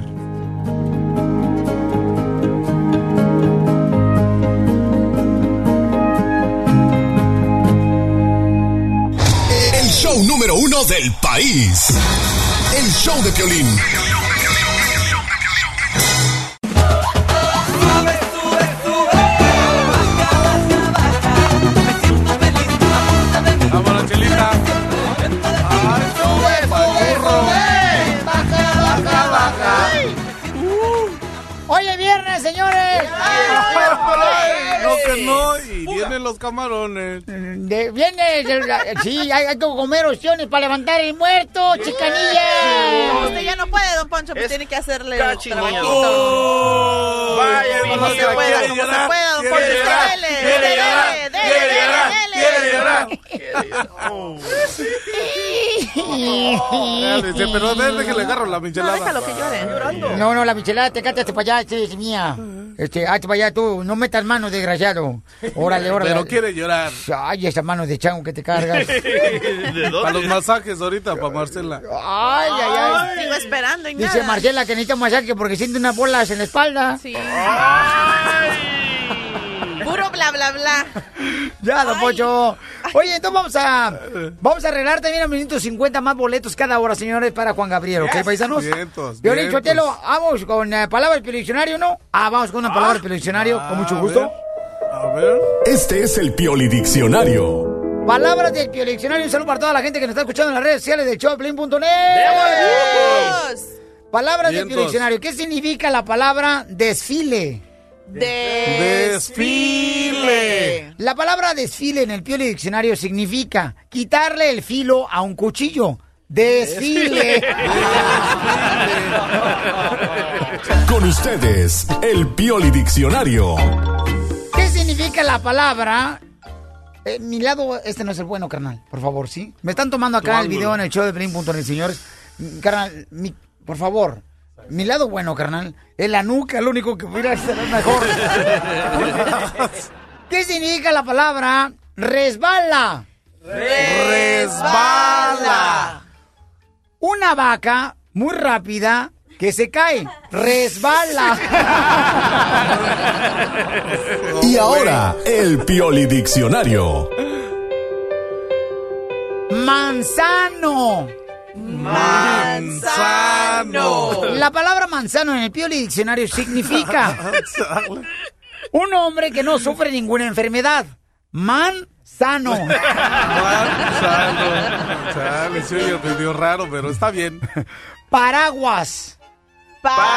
El show número uno del país. El show de Piolín. Vienen los camarones. De- viene, el- sí, hay, hay que comer opciones para levantar el muerto, chicanilla. Usted ya no puede, don Poncho, pues tiene que hacerle el cachinilla. trabajito. Vaya, Como se pueda, como se pueda, don Poncho. Dele, dele, dele, dele, dele. sí, pero déjale que le agarro la michelada. déjalo que llore. No, no, la michelada, te cállate para allá, sí, es mía. Este, hazte para allá tú, no metas manos, desgraciado. Órale, órale. Pero quiere llorar. Ay, esa mano de chango que te cargas. Para los masajes ahorita, para Marcela. Ay, ay, ay. Sigo esperando y Dice nada. Marcela que necesita un masaje porque siente unas bolas en la espalda. Sí. Puro bla, bla, bla. Ya, don Pocho. Oye, entonces vamos a vamos a arreglar también a minuto 50 más boletos cada hora, señores, para Juan Gabriel, ¿ok, paisanos? Vientos, Violín. Chotelo, vamos con eh, palabras del diccionario, ¿no? Ah, vamos con una palabra del diccionario, con mucho A gusto. A ver. Este es el Pioli Diccionario. Palabras del Diccionario, un saludo para toda la gente que nos está escuchando en las redes sociales de showplane.net. Palabras del Vientos. Diccionario, ¿qué significa la palabra desfile? Desfile. La palabra desfile en el Pioli Diccionario significa quitarle el filo a un cuchillo. Desfile. Con ustedes, el Pioli Diccionario. ¿Qué significa la palabra? Eh, mi lado, este no es el bueno, carnal. Por favor, ¿sí? Me están tomando acá el ángulo. video en el show de Blin.net, señores. Carnal, mi- por favor. Mi lado bueno, carnal. Es la nuca, lo único que pudiera ser mejor. ¿Qué significa la palabra resbala? Resbala. Una vaca muy rápida que se cae. Resbala. Y ahora, el Pioli Diccionario. Manzano. Manzano. La palabra manzano en el Pioli Diccionario significa un hombre que no sufre ninguna enfermedad. Man sano. Manzano. Chale, se oye medio raro, pero está bien. Paraguas. Paraguas.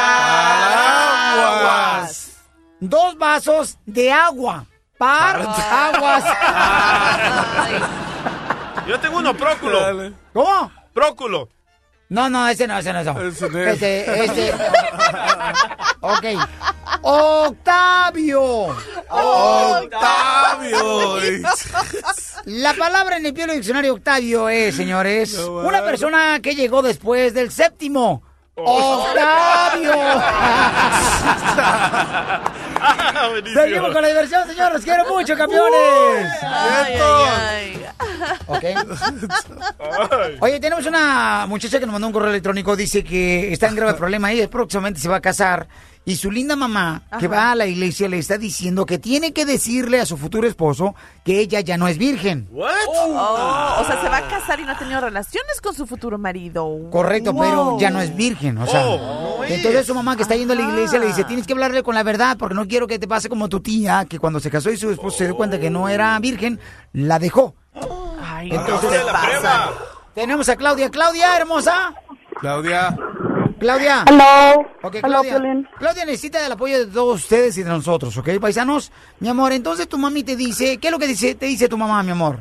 Dos vasos de agua. Paraguas. Yo tengo uno, próculo. ¿Cómo? Próculo. No, no, ese no, ese no. Ese, no es. ese. ese. Ok. Octavio. Octavio. La palabra en el Piolo Diccionario Octavio es, señores, No, una persona que llegó después del séptimo. Octavio. Seguimos con la diversión, señores. Los quiero mucho, campeones. Ay, ay, ay. Ok. Oye, tenemos una muchacha que nos mandó un correo electrónico. Dice que está en grave problema. Ella próximamente se va a casar Y su linda mamá, que va a la iglesia, le está diciendo que tiene que decirle a su futuro esposo que ella ya no es virgen. Oh, o sea, se va a casar y no ha tenido relaciones con su futuro marido. Correcto, Wow. pero ya no es virgen, o sea. Oh, no entonces es. su mamá que está yendo a la iglesia le dice, tienes que hablarle con la verdad porque no quiero que te pase como tu tía, que cuando se casó y su esposo se dio cuenta que no era virgen, la dejó. Ay, Entonces, no se pasa. Tenemos a Claudia. Claudia, hermosa. Claudia. Claudia. Hello. Ok, Hello, Claudia. Claudia necesita el apoyo de todos ustedes y de nosotros, ¿ok, paisanos? Mi amor, entonces tu mami te dice, ¿qué es lo que dice, te dice tu mamá, mi amor?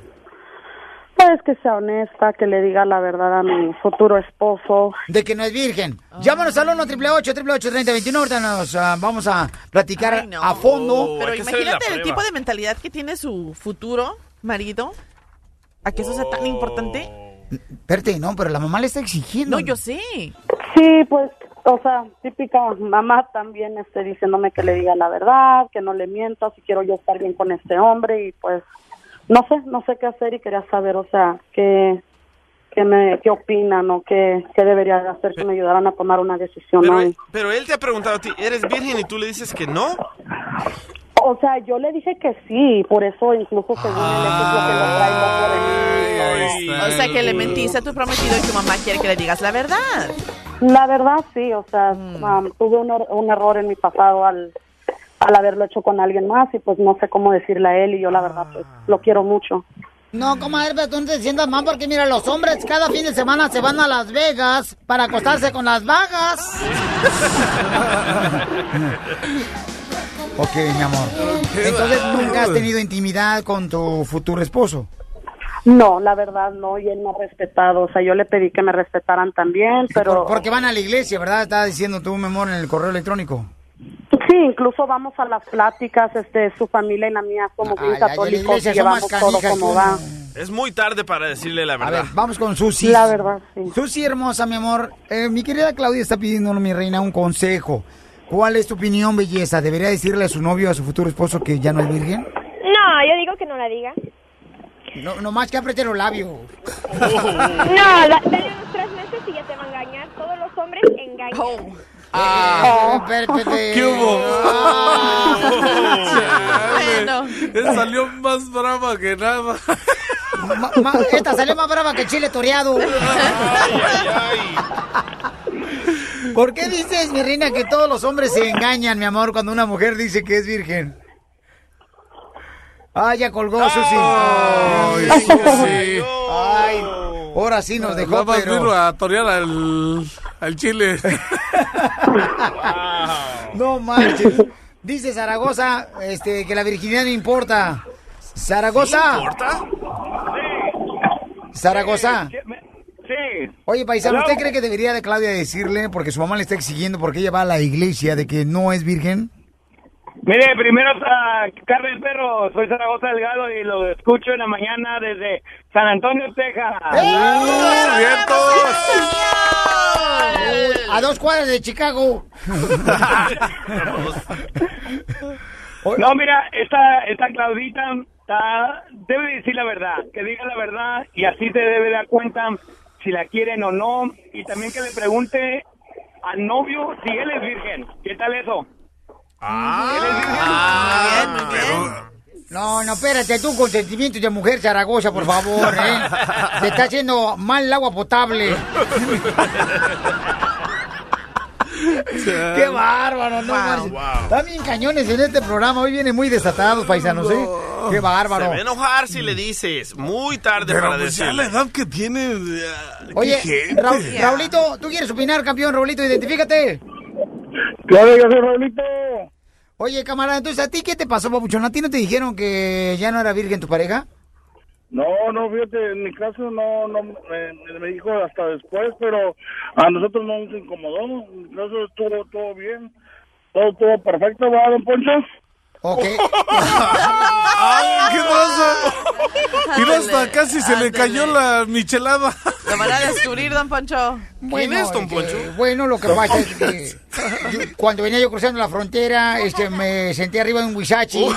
Pues que sea honesta, que le diga la verdad a mi futuro esposo. De que no es virgen. Llámanos al 1 888 3021 Ahorita nos ah, vamos a platicar Ay, no. a fondo. Pero imagínate el tipo de mentalidad que tiene su futuro marido. ¿A que eso sea tan importante? Espérate, no, pero la mamá le está exigiendo. No, yo sé. Sí, pues, o sea, típica mamá también esté diciéndome que le diga la verdad, que no le mienta, si quiero yo estar bien con este hombre y pues, no sé, no sé qué hacer y quería saber, o sea, qué, qué, me, qué opinan o qué, qué debería de hacer que me ayudaran a tomar una decisión. Pero, hoy. él- pero él te ha preguntado a ti, ¿eres virgen? Y tú le dices que no. O sea, yo le dije que sí, por eso incluso según él eso es lo que lo mí. O sea, que le mentiste a tu prometido y tu mamá quiere que le digas la verdad. La verdad sí, o sea, um, tuve un, un error en mi pasado al, al haberlo hecho con alguien más y pues no sé cómo decirle a él y yo la verdad pues lo quiero mucho. No, comadre, pero tú no te sientas mal porque mira, los hombres cada fin de semana se van a Las Vegas para acostarse con las vagas. ok, mi amor. Entonces, ¿nunca has tenido intimidad con tu futuro esposo? No, la verdad no, y él no ha respetado, o sea, yo le pedí que me respetaran también, pero... Porque van a la iglesia, ¿verdad? Estaba diciendo tú, mi amor, en el correo electrónico. Sí, incluso vamos a las pláticas, este, su familia y la mía somos bien ay, la católicos y llevamos todo como que va. Es muy tarde para decirle la A verdad. ver, vamos con Susi. La verdad, sí. Susi, hermosa, mi amor. Eh, mi querida Claudia está pidiendo, mi reina, un consejo. ¿Cuál es tu opinión, belleza? ¿Debería decirle a su novio, a su futuro esposo, que ya no es virgen? No, yo digo que no la diga. No, nomás que apriete los labios. No, dale unos tres meses y ya te va a engañar. Todos los hombres engañan. Ah, espérate. ¿Qué hubo? Bueno. Él salió más brava que nada. Ma- ma- esta salió más brava que chile toreado. ¿Por qué dices, mi reina, que todos los hombres se engañan, mi amor, cuando una mujer dice que es virgen? Ah, ya colgó, Susi. Ay, Ay, Susi. Ay, ahora sí nos dejó, más pero... a torear al, al chile. No manches. Dice Zaragoza este, que la virginidad no importa. Zaragoza. ¿Importa? Zaragoza. Sí. Oye, paisano. ¿usted cree que debería de Claudia decirle, porque su mamá le está exigiendo porque ella va a la iglesia, de que no es virgen? Mire, primero del Perro, soy Zaragoza Delgado y lo escucho en la mañana desde San Antonio, Texas. A dos cuadras de Chicago. No, mira, esta, esta Claudita está- debe decir la verdad, que diga la verdad y así se debe dar cuenta si la quieren o no y también que le pregunte al novio si él es virgen. ¿Qué tal eso? No, no, espérate, tú con sentimientos de mujer Zaragoza, por favor, ¿eh? Te está haciendo mal el agua potable. Qué bárbaro, no marches. Están bien cañones en este programa. Hoy vienen muy desatados, paisanos, ¿eh? Qué bárbaro. Se va a enojar si le dices. Muy tarde Pero para pues ya decirle. la edad que tiene. ah, qué Oye. Raul- Raulito, ¿tú quieres opinar, campeón? Raulito, identifícate. Claro, soy Raulito. Oye, camarada, entonces, ¿a ti qué te pasó, papuchón? ¿A ti no te dijeron que ya no era virgen tu pareja? No, no, fíjate, en mi caso no, no me, me dijo hasta después, pero a nosotros no nos incomodó. En mi caso estuvo todo bien, todo estuvo perfecto, ¿verdad, don Poncho? Ok. ¡Ay, qué pasa! Mira, hasta casi se le cayó la michelada. Lo van a descubrir, don Poncho. Bueno, este, bueno, lo que pasa es que yo- cuando venía yo cruzando la frontera, este, me senté arriba de un huizachi.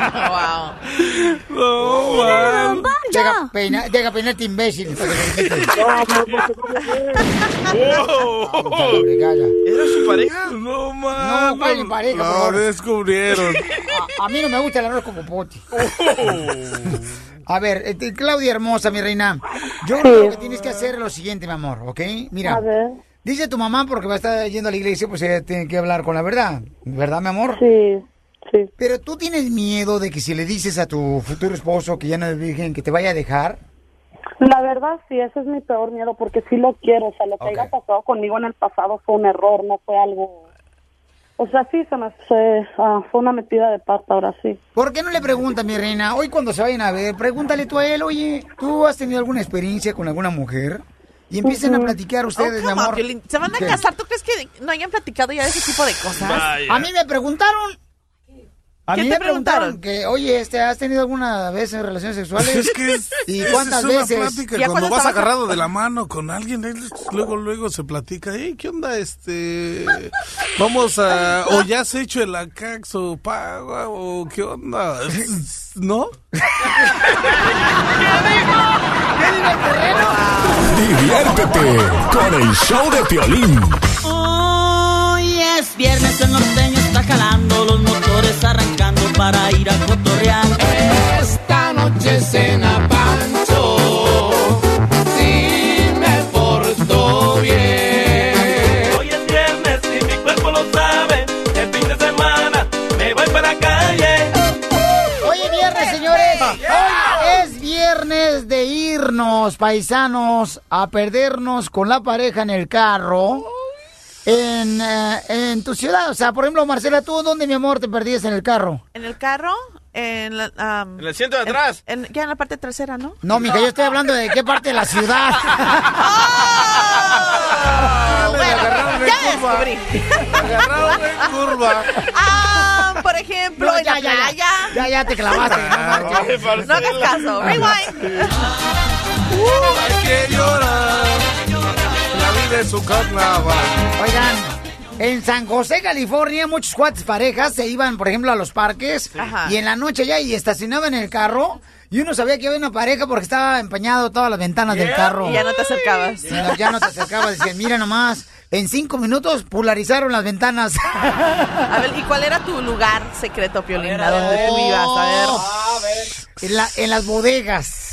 Wow. No, man. Deja, peina, deja peinarte, imbécil. quites. ¿Era su pareja? No, No, ¿cuál es mi pareja, por Lo favor? descubrieron. A, a mí no me gusta el arroz con popote. A ver, este, Claudia hermosa, mi reina. Yo creo que tienes que hacer lo siguiente, mi amor, ¿ok? Mira. A ver. Dice tu mamá porque va a estar yendo a la iglesia, pues ella tiene que hablar con la verdad. ¿Verdad, mi amor? Sí, sí. Pero tú tienes miedo de que si le dices a tu futuro esposo que ya no es virgen, que te vaya a dejar. La verdad, sí, ese es mi peor miedo porque sí lo quiero. O sea, lo que haya pasado conmigo en el pasado fue un error, no fue algo. O sea, sí, se me fue, ah, fue una metida de pata, ahora sí. ¿Por qué no le preguntas, mi reina? Hoy cuando se vayan a ver, pregúntale tú a él, oye, ¿tú has tenido alguna experiencia con alguna mujer? Y empiecen a platicar ustedes, Oh, mi come on, amor. ¿Se van a ¿Qué? casar? ¿Tú crees que no hayan platicado ya de ese tipo de cosas? A mí me preguntaron. A ¿Qué mí te me preguntaron que, oye, este, ¿has tenido alguna vez en relaciones sexuales? Es que es, ¿Y cuántas es una veces? plática Ya cuando vas agarrado de la mano con alguien, luego luego se platica, hey, ¿qué onda este? Vamos a o ya has hecho el acaxo paga o qué onda? ¿No? Diviértete con el show de Piolín. Hoy es viernes, el norteño está jalando los motores arrancando para ir a cotorrear. Esta noche cena Pancho, si me porto bien. Hoy es viernes y mi cuerpo lo sabe. El fin de semana me voy para la calle. Hoy es viernes, señores. Hoy es viernes de irnos, paisanos, a perdernos con la pareja en el carro. En, eh, en tu ciudad, o sea, por ejemplo, Marcela, ¿tú dónde, mi amor, te perdías en el carro? ¿En el carro? En, la, am, En el asiento de atrás. en- ya en la parte trasera, ¿no? No, mija, yo estoy hablando de qué parte de la ciudad. Bueno, ya descubrí. Agarraron en curva. Ah, por ejemplo, No, en ya, la ya, ya. playa. Ya, ya te clavaste. no. No hagas caso. Rewind. Hay que llorar. Carnaval. Oigan, en San José, California, muchos cuates parejas se iban, por ejemplo, a los parques y en la noche ya y estacionaban en el carro y uno sabía que había una pareja porque estaba empañado todas las ventanas del carro. Y ya no te acercabas. Ya no te acercabas, decían, mira nomás, en cinco minutos polarizaron las ventanas. A ver, ¿y cuál era tu lugar secreto, Piolín? A donde tú ibas, a ver. En, la- en las bodegas.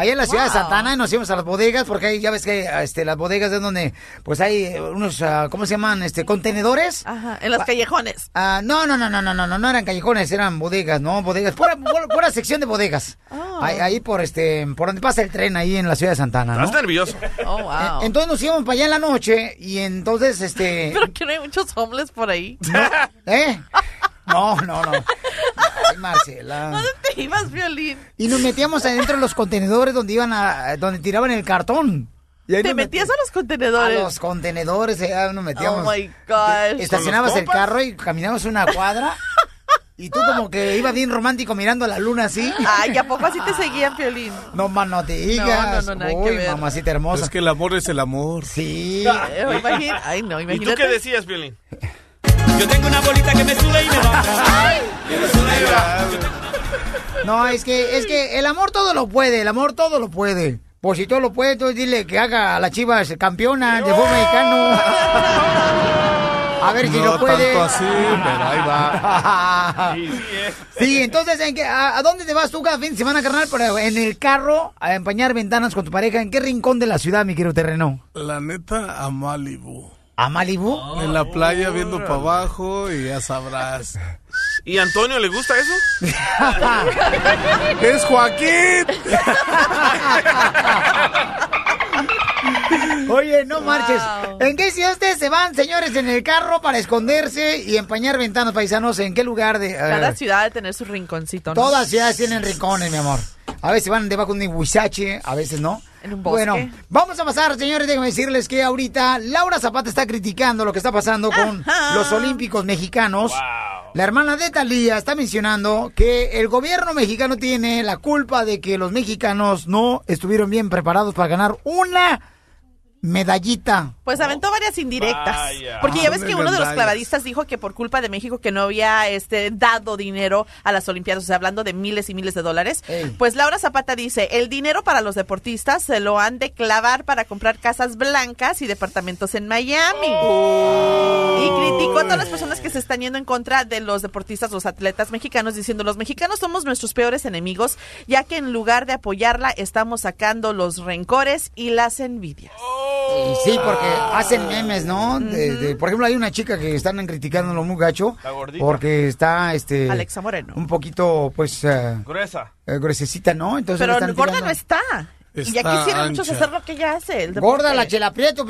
Allá en la ciudad de Wow. Santa Ana nos íbamos a las bodegas porque ahí ya ves que este, las bodegas es donde pues hay unos, ah, ¿cómo se llaman? Este, contenedores. Ajá, en los callejones. Ah, no, no, no, no, no, no, no, no eran callejones, eran bodegas, ¿no? Bodegas, pura, pura, pura sección de bodegas. Oh. Ahí, ahí por este, por donde pasa el tren ahí en la ciudad de Santana, ¿no? Estás nervioso. Oh, wow. Entonces nos íbamos para allá en la noche y entonces, este... Pero que no hay muchos homeless por ahí. ¿Eh? No, no, no. Ay, Marcela. ¿Dónde te ibas, Violín? Y nos metíamos adentro de los contenedores donde iban a, donde tiraban el cartón. Y ahí ¿Te metías a los contenedores? A los contenedores, allá nos metíamos. Oh, my gosh. Estacionabas ¿Con el carro y caminabas una cuadra. Y tú como que ibas bien romántico mirando la luna así. Ay, ¿a poco así te seguían, Piolín? No, más no te digas. No, no, no, Uy, que ver. mamacita hermosa. Es que el amor es el amor. Sí. Eh, imagín- Ay, no, ¿Y tú imagínate. qué decías, Piolín? Yo tengo una bolita que me sube y me baja. No, es que, es que el amor todo lo puede, el amor todo lo puede. Pues si todo lo puede, entonces dile que haga a la Chivas campeona de fútbol mexicano. A ver si no lo puede. tanto así, pero ahí va. Sí, entonces, ¿en qué- a, a dónde te vas tú cada fin de semana, carnal? En el carro, a empañar ventanas con tu pareja. ¿En qué rincón de la ciudad, mi querido terreno? La neta, a Malibu. ¿A Malibu? En la playa viendo para abajo y ya sabrás. ¿Y a Antonio le gusta eso? ¡Es Joaquín! Oye, no marches. ¿En qué ciudad ustedes se van, señores, en el carro para esconderse y empañar ventanas, paisanos? ¿En qué lugar de...? Cada ciudad debe tener su rinconcito, ¿no? Todas ciudades tienen rincones, mi amor. A veces van debajo de un huizache, a veces no. En un bosque. Bueno, vamos a pasar, señores, déjenme decirles que ahorita Laura Zapata está criticando lo que está pasando con los olímpicos mexicanos. La hermana de Talía está mencionando que el gobierno mexicano tiene la culpa de que los mexicanos no estuvieron bien preparados para ganar una medallita Pues aventó varias indirectas. Vaya. Porque ya ves que uno de los clavadistas dijo que por culpa de México que no había este dado dinero a las Olimpiadas, o sea, hablando de miles y miles de dólares. Pues Laura Zapata dice, el dinero para los deportistas se lo han de clavar para comprar casas blancas y departamentos en Miami. Y criticó a todas las personas que se están yendo en contra de los deportistas, los atletas mexicanos, diciendo, los mexicanos somos nuestros peores enemigos, ya que en lugar de apoyarla, estamos sacando los rencores y las envidias. Y sí, porque hacen memes, ¿no? De- de- por ejemplo, hay una chica que están criticándolo muy gacho. La gordita. Porque está, este... Alexa Moreno. Un poquito, pues... eh, Gruesa. gruesecita, ¿no? Entonces Pero están gorda tirando- no está. y ya Está quisiera muchos ancha. hacer lo que ella hace. el Gorda la chela prieto,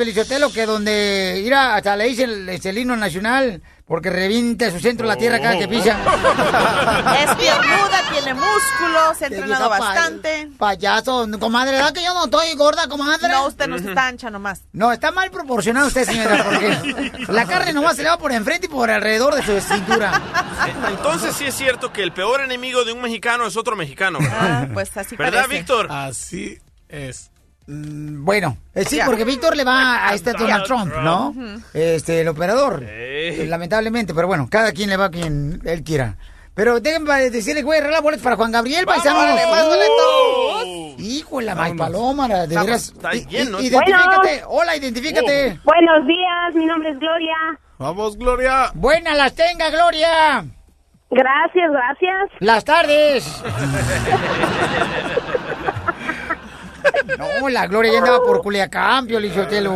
que donde irá hasta le dice el, el nacional, porque revienta su centro la tierra cada que pisa. Es piernuda, tiene músculos, se ha entrenado bastante. Payaso, comadre, ¿verdad que yo no estoy gorda, comadre? No, usted no está ancha nomás. No, está mal proporcionado usted, señora, porque la carne nomás se le va por enfrente y por alrededor de su cintura. Eh, Entonces sí es cierto que el peor enemigo de un mexicano es otro mexicano. Ah, pues así ¿Verdad, parece. Víctor? Así es. Bueno, eh, sí, porque Víctor le va a este Donald Trump, ¿no? Este, el operador. Eh, Lamentablemente, pero bueno, cada quien le va a quien él quiera. Pero déjenme decirle que voy a arreglar boletos para Juan Gabriel, paisanos. ¡Órale, más boletos! Hijo, la más paloma, de Está- veras. está lleno. i- Identifícate. Hola, identifícate. Buenos días, mi nombre es Gloria. Vamos, Gloria. Buenas las tenga, Gloria. Gracias, gracias. Las tardes. No, la Gloria ya andaba por Culiacán, Piolichotelo.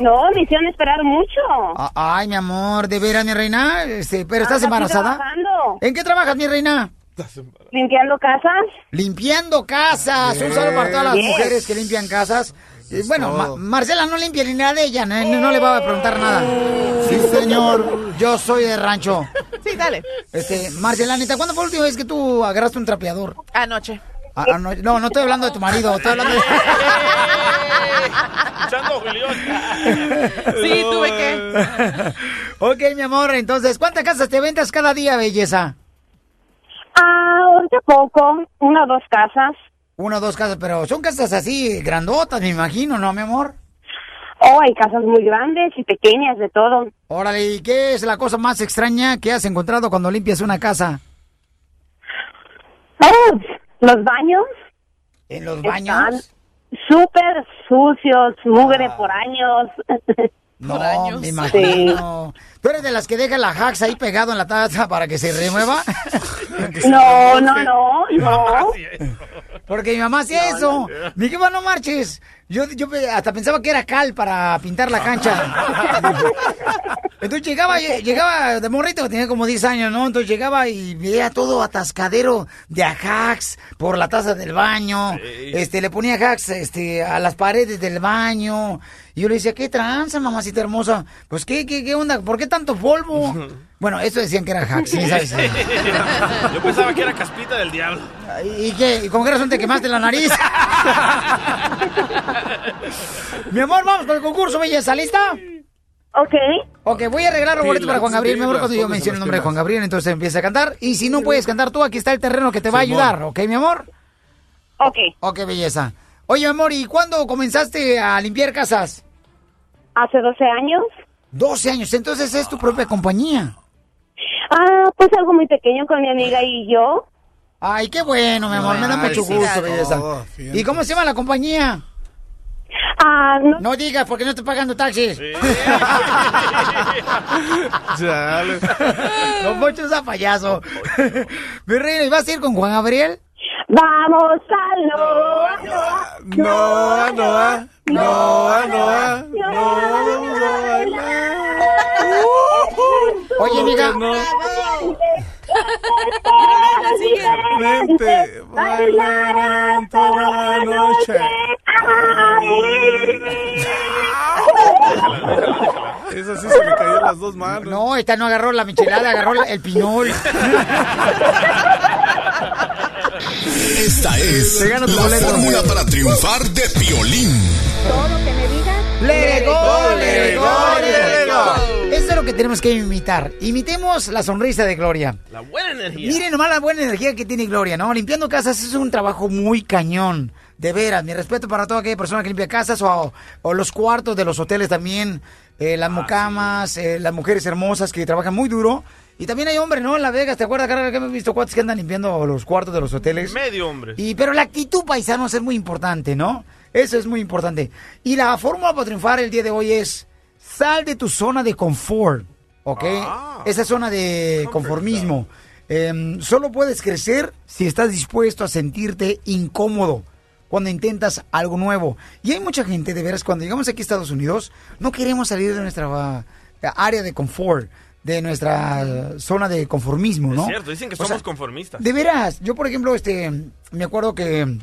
No, me hicieron esperar mucho. Ah, Ay, mi amor, de veras, mi reina. Este, pero estás embarazada. trabajando. ¿En qué trabajas, mi reina? Limpiando casas. Limpiando casas. Un saludo para todas las Yes. mujeres que limpian casas. Bueno, Ma- Marcela no limpia ni nada de ella, no, no le va a preguntar nada. Sí, señor, yo soy de rancho. Sí, dale. Este, Marcelanita, ¿cuándo fue la última vez que tú agarraste un trapeador? Anoche. Ah, ah, no, no, no estoy hablando de tu marido, estoy hablando de... Escuchando, Julián. Sí, tuve que. ok, mi amor, entonces, ¿cuántas casas te ventas cada día, belleza? Ah, ahorita poco. Una o dos casas. Una o dos casas, pero son casas así grandotas, me imagino, ¿no, mi amor? Oh, hay casas muy grandes y pequeñas, de todo. Órale, ¿y qué es la cosa más extraña que has encontrado cuando limpias una casa? Oh, los baños. ¿En los Están baños? Súper sucios, mugre por años. No, me imagino. ¿Tú eres de las que deja la Hax ahí pegado en la taza para que se remueva? No, no, no, no. Porque mi mamá hacía No, eso. no. Mi no marches. Yo, yo hasta pensaba que era cal para pintar la cancha. Entonces llegaba, llegaba de morrito, tenía como 10 años, ¿no? Entonces llegaba y veía todo atascadero de ajax por la taza del baño. Este, le ponía ajax este, a las paredes del baño. Y yo le decía, ¿qué tranza, mamacita hermosa? Pues, ¿qué, qué, qué onda? ¿Por qué tanto polvo? Bueno, eso decían que era ajax, ¿sí sabes? Yo pensaba que era caspita del diablo. ¿Y qué? ¿Y con qué razón te quemaste la nariz? Mi amor, vamos con el concurso, belleza, ¿lista? Ok. Ok, voy a arreglar los boletos para Juan Gabriel. Mi amor, pilas, cuando yo menciono el nombre de. Juan Gabriel, entonces empieza a cantar. Y si no puedes cantar tú, aquí está el terreno que te va a ayudar, ¿ok, mi amor? Ok. Ok, belleza. Oye, amor, ¿y cuándo comenzaste a limpiar casas? Hace 12 años. 12 años, entonces es tu propia compañía. Ah, pues algo muy pequeño con mi amiga y yo. Ay, qué bueno, mi amor, me da mucho gusto, belleza. Oh, ¿Y cómo se llama la compañía? Ah, no. No digas porque no estoy pagando taxis. Chale. Don Poncho es a payaso. Mi reina, ¿y vas a ir con Juan Gabriel? Vamos a Noa, No, no, no, no, no, Oye, amiga. Vente, bailarán toda la noche. Esa sí se le cayó las dos manos. No, esta no agarró la michelada, agarró el pinol. Esta es la fórmula para triunfar de Piolín. Todo lo que me digas. Let it go, let it go, let it go. Es lo que tenemos que imitar. Imitemos la sonrisa de Gloria. La buena energía. Miren nomás la buena energía que tiene Gloria, ¿no? Limpiando casas es un trabajo muy cañón. De veras, mi respeto para toda aquella persona que limpia casas o, o los cuartos de los hoteles también, eh, las mucamas, eh, las mujeres hermosas que trabajan muy duro. Y también hay hombres, ¿no? En Las Vegas, ¿te acuerdas, Carla, que hemos visto cuates que andan limpiando los cuartos de los hoteles? Medio hombre. Y, pero la actitud, paisanos, es muy importante, ¿no? Eso es muy importante. Y la fórmula para triunfar el día de hoy es, sal de tu zona de confort, ¿ok? Esa zona de conformismo. Em, solo puedes crecer si estás dispuesto a sentirte incómodo cuando intentas algo nuevo. Y hay mucha gente, de veras, cuando llegamos aquí a Estados Unidos, no queremos salir de nuestra ah, área de confort, de nuestra zona de conformismo, ¿no? Es cierto, dicen que O somos sea, conformistas. de veras, yo por ejemplo, este, me acuerdo que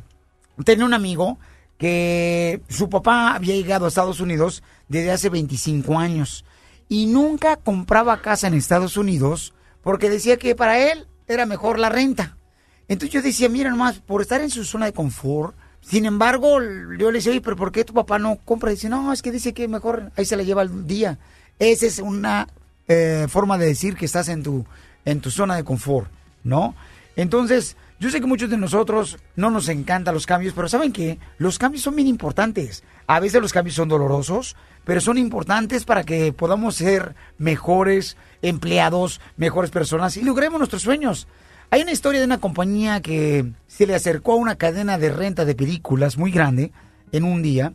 tenía un amigo que su papá había llegado a Estados Unidos desde hace 25 años y nunca compraba casa en Estados Unidos porque decía que para él era mejor la renta. Entonces yo decía, mira nomás, por estar en su zona de confort, sin embargo, yo le decía, oye, pero ¿por qué tu papá no compra? dice, no, es que dice que mejor ahí se la lleva el día. Esa es una eh, forma de decir que estás en tu, en tu zona de confort, ¿no? Entonces, yo sé que muchos de nosotros no nos encantan los cambios, pero ¿saben qué? Los cambios son bien importantes. A veces los cambios son dolorosos, pero son importantes para que podamos ser mejores empleados, mejores personas y logremos nuestros sueños. Hay una historia de una compañía que se le acercó a una cadena de renta de películas muy grande en un día,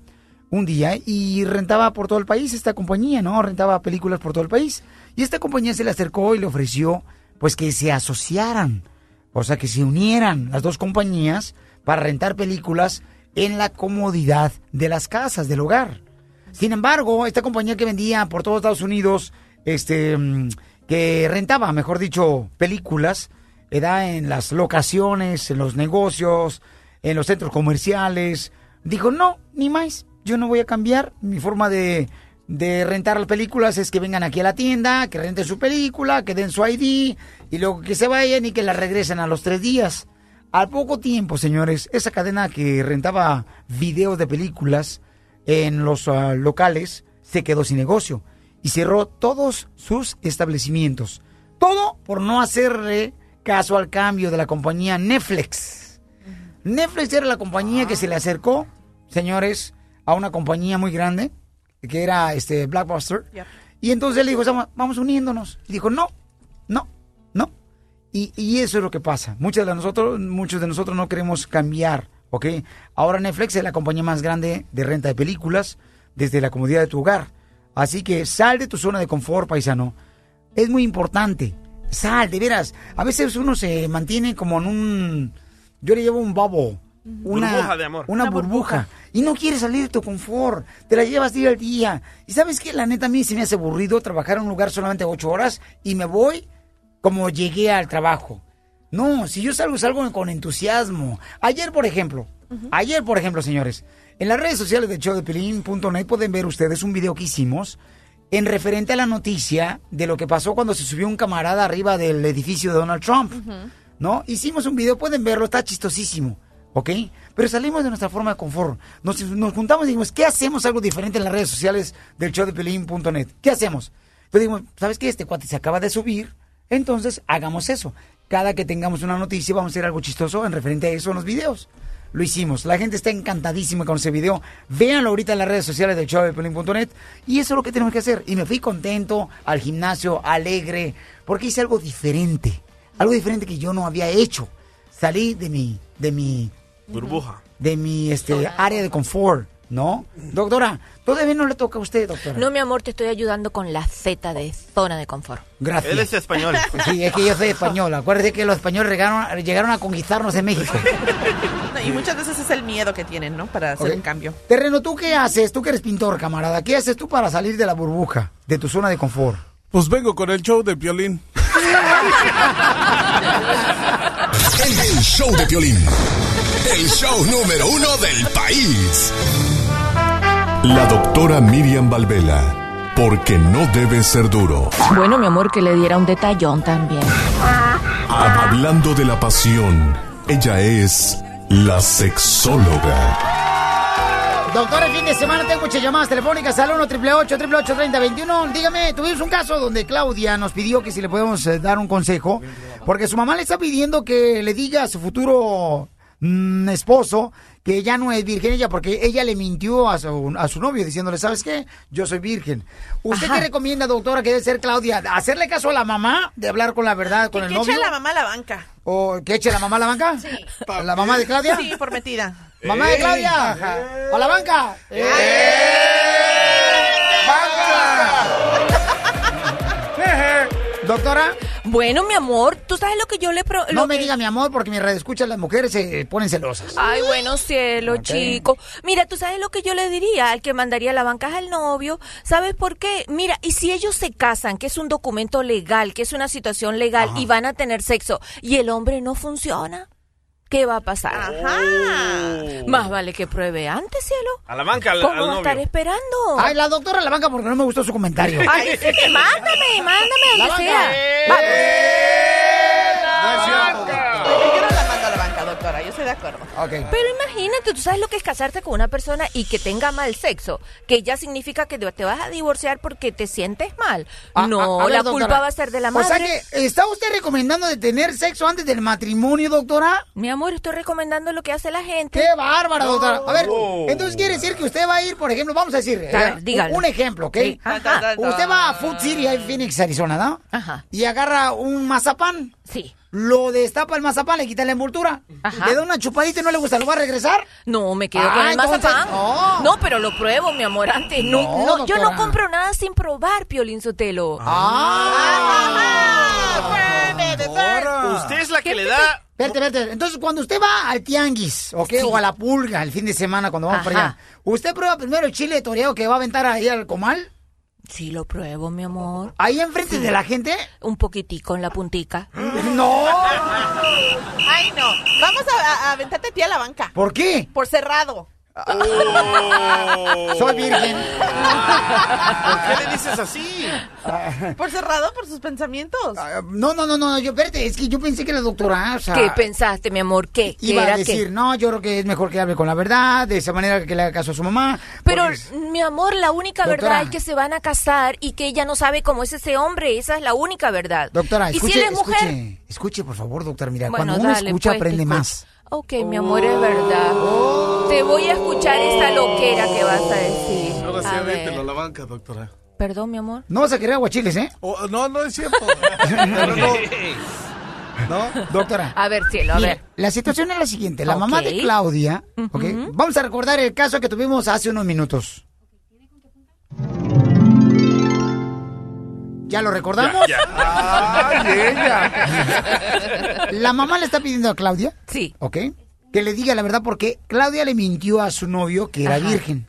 un día, y rentaba por todo el país esta compañía, ¿no? Rentaba películas por todo el país. Y esta compañía se le acercó y le ofreció, pues, que se asociaran, o sea, que se unieran las dos compañías para rentar películas en la comodidad de las casas, del hogar. Sin embargo, esta compañía que vendía por todos Estados Unidos, este, mm, que rentaba, mejor dicho, películas, da en las locaciones, en los negocios, en los centros comerciales, dijo, no, ni más, yo no voy a cambiar mi forma de, de rentar las películas, es que vengan aquí a la tienda, que renten su película, que den su ID, y luego que se vayan y que la regresen a los tres días. Al poco tiempo, señores, esa cadena que rentaba videos de películas en los ah, locales se quedó sin negocio y cerró todos sus establecimientos. Todo por no hacerle caso al cambio de la compañía Netflix. Netflix era la compañía que se le acercó, señores, a una compañía muy grande, que era este Blackbuster. Y entonces él dijo, "Vamos- uniéndonos. Y dijo, no, no, no. Y, y eso es lo que pasa. Muchos de nosotros, muchos de nosotros no queremos cambiar, ¿ok? Ahora Netflix es la compañía más grande de renta de películas desde la comodidad de tu hogar. Así que sal de tu zona de confort, paisano. Es muy importante. Sal, de veras. A veces uno se mantiene como en un... Yo le llevo un bubble. Una Burbuja de amor. Una, Una burbuja. Y no quieres salir de tu confort. Te la llevas día al día. Y sabes qué? La neta a mí se me hace aburrido trabajar en un lugar solamente ocho horas y me voy como llegué al trabajo. No, si yo salgo, salgo con entusiasmo. Ayer, por ejemplo, ayer, por ejemplo, señores, en las redes sociales de showdepelín.net pueden ver ustedes un video que hicimos en referente a la noticia de lo que pasó cuando se subió un camarada arriba del edificio de Donald Trump. ¿No? Hicimos un video, pueden verlo, está chistosísimo. ¿Ok? Pero salimos de nuestra forma de confort. Nos, juntamos y dijimos, ¿qué hacemos algo diferente en las redes sociales del showdepelín.net? ¿Qué hacemos? Entonces dijimos, ¿sabes qué? Este cuate se acaba de subir, entonces hagamos eso. Cada que tengamos una noticia vamos a hacer algo chistoso en referente a eso en los videos. Lo hicimos. La gente está encantadísima con ese video. Véanlo ahorita en las redes sociales del showdepelín.net y eso es lo que tenemos que hacer. Y me fui contento al gimnasio, alegre, porque hice algo diferente. Algo diferente que yo no había hecho. Salí de mi, de mi Burbuja. de mi este área de confort, ¿no? Doctora, todavía no le toca a usted, doctora. No, mi amor, te estoy ayudando con la Z de zona de confort. Gracias. Él es español. Sí, es que yo soy español. Acuérdate que los españoles llegaron, llegaron a conquistarnos en México. Y muchas veces es el miedo que tienen, ¿no? Para hacer Ok. un cambio. Terreno, ¿tú qué haces? Tú que eres pintor, camarada. ¿Qué haces tú para salir de la burbuja, de tu zona de confort? Pues vengo con el show de violín. El show de Piolín. El show número uno del país. La doctora Miriam Valvela. Porque no debe ser duro. Bueno, mi amor, que le diera un detallón también. Hablando de la pasión, ella es la sexóloga. Doctor, el fin de semana tengo muchas llamadas telefónicas al 1 888 888 3021 Dígame, tuvimos un caso donde Claudia nos pidió que si le podemos eh, dar un consejo, porque su mamá le está pidiendo que le diga a su futuro mm, esposo que ya no es virgen ella porque ella le mintió a su, a su novio diciéndole, ¿sabes qué? Yo soy virgen. ¿Usted Ajá. qué recomienda, doctora, que debe ser Claudia? ¿Hacerle caso a la mamá de hablar con la verdad con Que el eche novio? a la mamá a la banca. ¿O que eche la mamá a la banca? Sí. ¿La mamá de Claudia? Sí, por metida. ¡Mamá de Claudia! ¡A la banca! Doctora. Bueno, mi amor, ¿tú sabes lo que yo le... Pro No me que- diga mi amor porque mi red escucha las mujeres se ponen celosas. Ay, bueno, cielo, Ok. chico. Mira, ¿tú sabes lo que yo le diría al que mandaría la bancaja al novio? ¿Sabes por qué? Mira, y si ellos se casan, que es un documento legal, que es una situación legal, y van a tener sexo, y el hombre no funciona, ¿qué va a pasar? Ajá. Más vale que pruebe antes, cielo. A la banca, al, ¿Cómo al va estar esperando? Ay, la doctora a la banca porque no me gustó su comentario. Ay, sí, mándame, mándame La donde banca. sea. Yo no la banca, doctora. Yo estoy de acuerdo. Pero imagínate, tú sabes lo que es casarte con una persona y que tenga mal sexo, que ya significa que te vas a divorciar porque te sientes mal. A- no, a- a ver, la doctora. culpa va a ser de la O madre. sea que, ¿está usted recomendando de tener sexo antes del matrimonio, doctora? Mi amor, estoy recomendando lo que hace la gente. ¡Qué bárbara, doctora! A ver, Oh. entonces quiere decir que usted va a ir, por ejemplo, vamos a decir, eh, un ejemplo, ¿ok? Sí. Usted va a Food City, ahí en Phoenix, Arizona, ¿no? Ajá. Y agarra un mazapán. Sí. Lo destapa el mazapán, le quita la envoltura. Ajá. Le da una chupadita y no le gusta, ¿lo va a regresar? No, me quedo Ah, con el entonces, mazapán. no. No, pero lo pruebo, mi amor, antes. No, No, no, yo no compro nada sin probar, Piolín Sotelo. Usted es la que le da... Vete, vete. Entonces, cuando usted va al tianguis, ¿ok? O a la pulga el fin de semana, cuando vamos para Ajá. allá, ¿usted prueba primero el chile toreado que va a aventar ahí al comal? Sí, lo pruebo, mi amor. ¿Ahí enfrente de la gente? Un poquitico en la puntica. ¡No! Ay, no. Vamos a, aventarte a ti a la banca. ¿Por qué? Por cerrado. Soy virgen. ¿Por qué le dices así? Por cerrado, por sus pensamientos. No, no, no, no, yo, espérate, es que yo pensé que la doctora, o sea, ¿Qué pensaste, mi amor? ¿Qué? ¿Qué iba a era decir, qué? no, yo creo que es mejor que hable con la verdad, de esa manera que le haga caso a su mamá. Pero, porque- mi amor, la única Doctora. verdad es que se van a casar y que ella no sabe cómo es ese hombre. Esa es la única verdad. Doctora, y escuche, si él es mujer. escuche, escuche, por favor, doctora, mira, Bueno, cuando uno dale, escucha pues, aprende más. Ok, mi amor, es verdad. Te voy a escuchar esa loquera que vas a decir. Ahora sí, A avéntelo a ver. la banca, doctora. Perdón, mi amor. No vas a querer aguachiles, ¿eh? Oh, no, no es cierto. Pero no. ¿No? Doctora. A ver, cielo, a ver. La situación es la siguiente. La mamá de. Claudia, ¿ok? Vamos a recordar el caso que tuvimos hace unos minutos. ¿Ya lo recordamos? Ya, ya. Ay, ella. La mamá le está pidiendo a Claudia, Sí. ¿ok? Que le diga la verdad porque Claudia le mintió a su novio que era Ajá. virgen.